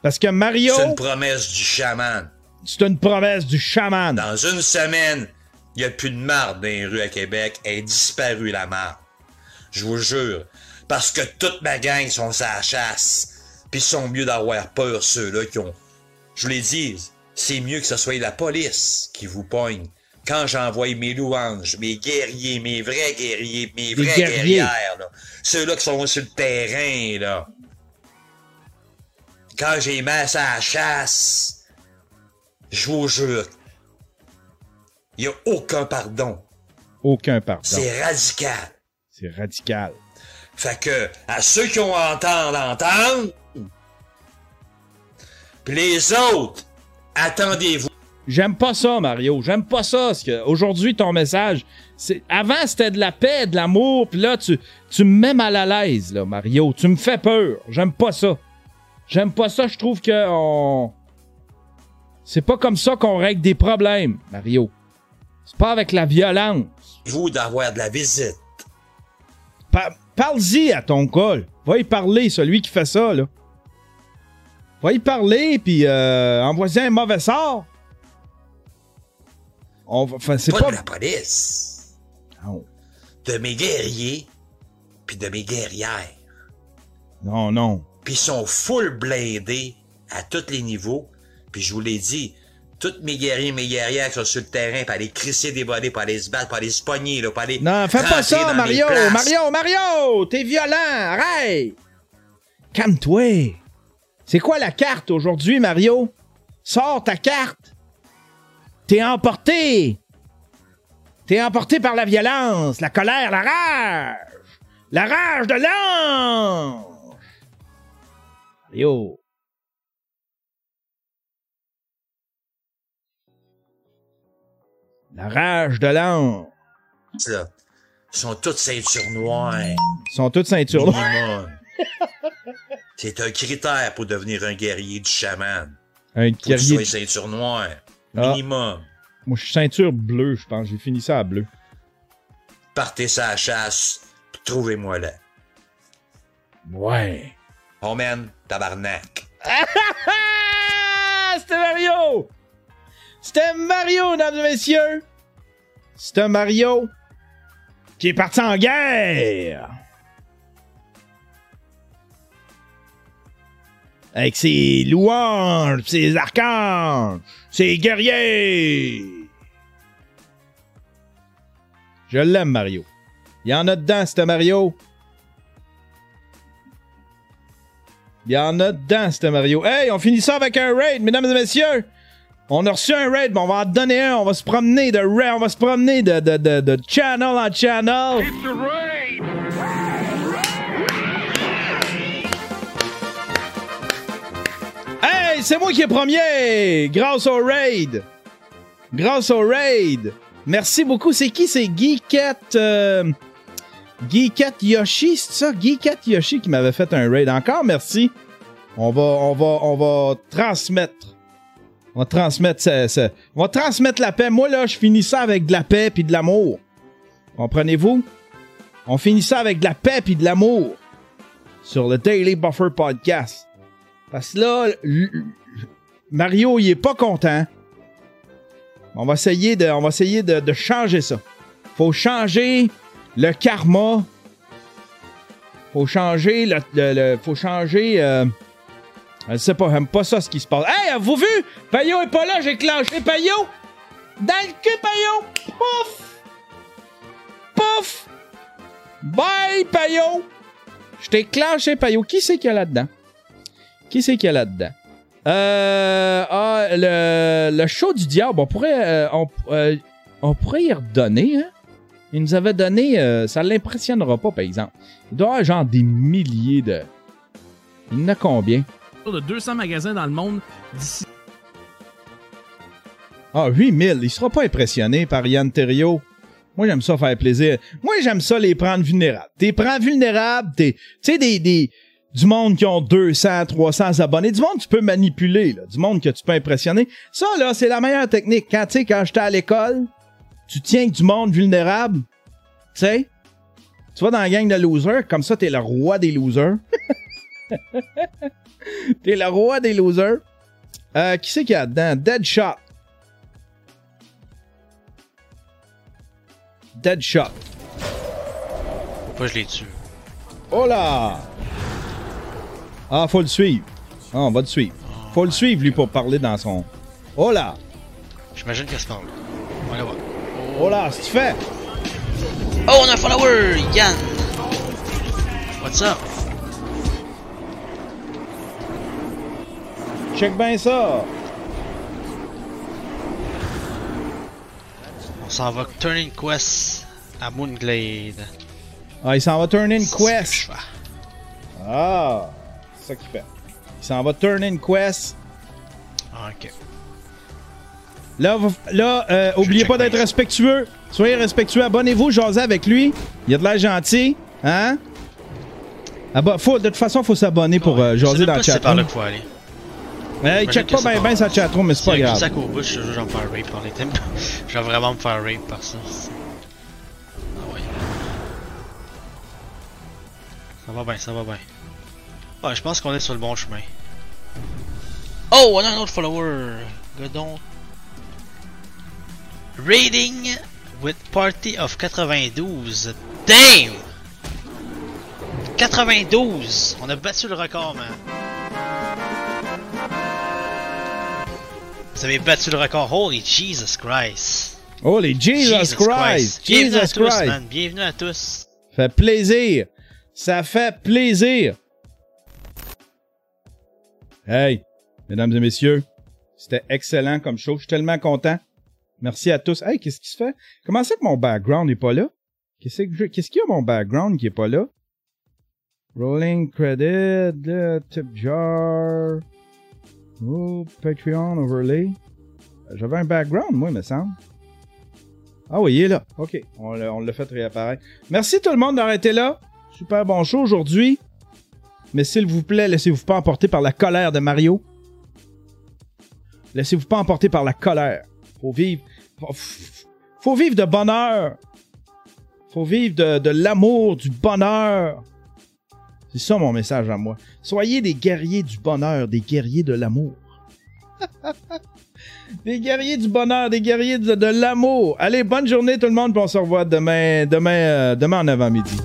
Parce que Mario, C'est une promesse du chaman. c'est une promesse du chaman. Dans une semaine, il n'y a plus de marde dans les rues à Québec. Elle est disparue, la marde. Je vous jure. Parce que toute ma gang sont à la chasse. Puis ils sont mieux d'avoir peur, ceux-là qui ont... Je vous l'ai dit, c'est mieux que ce soit la police qui vous pogne. Quand j'envoie mes louanges, mes guerriers, mes vrais guerriers, mes guerriers. guerrières, là. Ceux-là qui sont sur le terrain, là. Quand j'ai mis ça à la chasse, je vous jure, il n'y a aucun pardon. Aucun pardon. C'est radical. C'est radical. Fait que, à ceux qui ont entendre, entendre. Puis les autres, attendez-vous. J'aime pas ça, Mario. J'aime pas ça. parce que Aujourd'hui, ton message, c'est avant c'était de la paix, de l'amour, puis là tu, tu me mets mal à l'aise, là, Mario. Tu me fais peur. J'aime pas ça. J'aime pas ça. Je trouve que on... c'est pas comme ça qu'on règle des problèmes, Mario. C'est pas avec la violence. Vous d'avoir de la visite. Pa- Parle-y à ton col. Va y parler, celui qui fait ça, là. Va y parler, puis euh, envoie-y un mauvais sort. On va- Pas, pas... de la police. Non. De mes guerriers, puis de mes guerrières. Non, non. Puis ils sont full blindés à tous les niveaux. Puis je vous l'ai dit, tous mes guerriers, mes guerrières qui sont sur le terrain, pour aller crisser des volets, pour aller se battre, pour aller se pogner, là, pour aller Non, fais pas ça, Mario! Mario, Mario! T'es violent! Arrête! Calme-toi! C'est quoi la carte aujourd'hui, Mario? Sors ta carte! T'es emporté! T'es emporté par la violence, la colère, la rage! La rage de l'ange! Mario! La rage de là. Ils sont toutes ceintures noires. Ils sont toutes ceinture noire. Minimum. C'est un critère pour devenir un guerrier du chaman. Un Faut que tu guerrier. sois ceinture noire. Ah. Minimum. Moi, je suis ceinture bleue, je pense. J'ai fini ça à bleu. Partez ça à la chasse, puis trouvez-moi là. Ouais. Oh man, tabarnak. Ah, C'était Mario! C'était Mario, mesdames et messieurs! C'était Mario qui est parti en guerre! Avec ses louanges, ses archanges, ses guerriers! Je l'aime, Mario. Il y en a dedans, c'était Mario. Il y en a dedans, c'était Mario. Hey, on finit ça avec un raid, mesdames et messieurs. On a reçu un raid, mais on va en donner un. On va se promener de raid, on va se promener de, de, de, de channel en channel. Hey, c'est moi qui est premier! Grâce au raid! Grâce au raid! Merci beaucoup. C'est qui? C'est Geekette. euh, Geekat Yoshi, c'est ça? Geekat Yoshi qui m'avait fait un raid. Encore merci. On va, on va, on va transmettre. On va transmettre la paix. Moi, là, je finis ça avec de la paix puis de l'amour. Comprenez-vous? On finit ça avec de la paix puis de l'amour. Sur le Daily Buffer Podcast. Parce que là, Mario, il est pas content. On va essayer de, on changer ça. Faut changer le karma. Faut changer le- faut changer. euh, je sais pas, j'aime pas ça ce qui se passe. Hey, avez-vous vu? Payot est pas là, j'ai clenché Payot! Dans le cul, Payot! Pouf! Pouf! Bye, Payot! Je t'ai clenché Payot. Qui c'est qu'il y a là-dedans? Qui c'est qu'il y a là-dedans? Euh, ah, le, le show du diable, on pourrait, euh, on, euh, on pourrait y redonner, hein? Il nous avait donné, euh, ça l'impressionnera pas, par exemple. Il doit avoir genre des milliers de. Il en a combien? De 200 magasins dans le monde d'ici. Ah, 8000. Il sera pas impressionné par Yann Terriot. Moi, j'aime ça faire plaisir. Moi, j'aime ça les prendre vulnérables. T'es prends vulnérables, t'es, tu sais, des, des, du monde qui ont 200, 300 abonnés, du monde que tu peux manipuler, là, du monde que tu peux impressionner. Ça, là, c'est la meilleure technique. Quand, tu sais, quand j'étais à l'école, tu tiens du monde vulnérable, tu sais, tu vas dans la gang de losers, comme ça, t'es le roi des losers. t'es le roi des losers. Euh, qui c'est qu'il y a dedans? Deadshot. Deadshot. Pourquoi je les tue? Oh là! Ah, faut le suivre. Ah, on va le suivre. Faut le suivre, lui, pour parler dans son. Oh là! J'imagine qu'elle se parle. On va voir. Oh là, c'est fait! Oh, on a un follower! Yann! What's up? Check bien ça! On s'en va Turning Quest à Moonglade. Ah, il s'en va turn in quest. Ah, c'est ça qu'il fait. Il s'en va turn in quest. Ok. Là, là euh, oubliez pas d'être respectueux. Soyez respectueux. Abonnez-vous, jasez avec lui. Il a de l'air gentil. Hein? Ah bah, faut, de toute façon, faut s'abonner pour euh, jaser dans le c'est chat. par là qu'il faut aller. Ouais, il check pas bien ben sa chatroom, mais c'est pas grave. sac au bout, je vais me faire rape par les thèmes. je vais vraiment me faire rape par ça. Ah ouais. Ça va bien, ça va bien. Ouais, je pense qu'on est sur le bon chemin. Oh, on a un autre follower. Godon. Rating with party of 92. Damn! 92! On a battu le record, man. Vous avez battu le record. Holy Jesus Christ. Holy Jesus, Christ! Bienvenue à Jesus tous, Christ! man. Bienvenue à tous. Fait plaisir! Ça fait plaisir! Hey, mesdames et messieurs, c'était excellent comme show. Je suis tellement content. Merci à tous. Hey, qu'est-ce qui se fait? Comment ça que mon background n'est pas là? Qu'est-ce je- qu'il y a mon background qui est pas là? Rolling credit, tip jar. Oh, Patreon overlay. J'avais un background, moi, il me semble. Ah oui, il est là. OK. On l'a fait réapparaître. Merci tout le monde d'avoir été là. Super bon show aujourd'hui. Mais s'il vous plaît, laissez-vous pas emporter par la colère de Mario. Laissez-vous pas emporter par la colère. Faut vivre. Faut, vivre de bonheur. Faut vivre de l'amour, du bonheur. C'est ça mon message à moi. Soyez des guerriers du bonheur, des guerriers de l'amour. des guerriers du bonheur, des guerriers de, l'amour. Allez, bonne journée tout le monde, puis on se revoit demain, demain, euh, demain en avant-midi.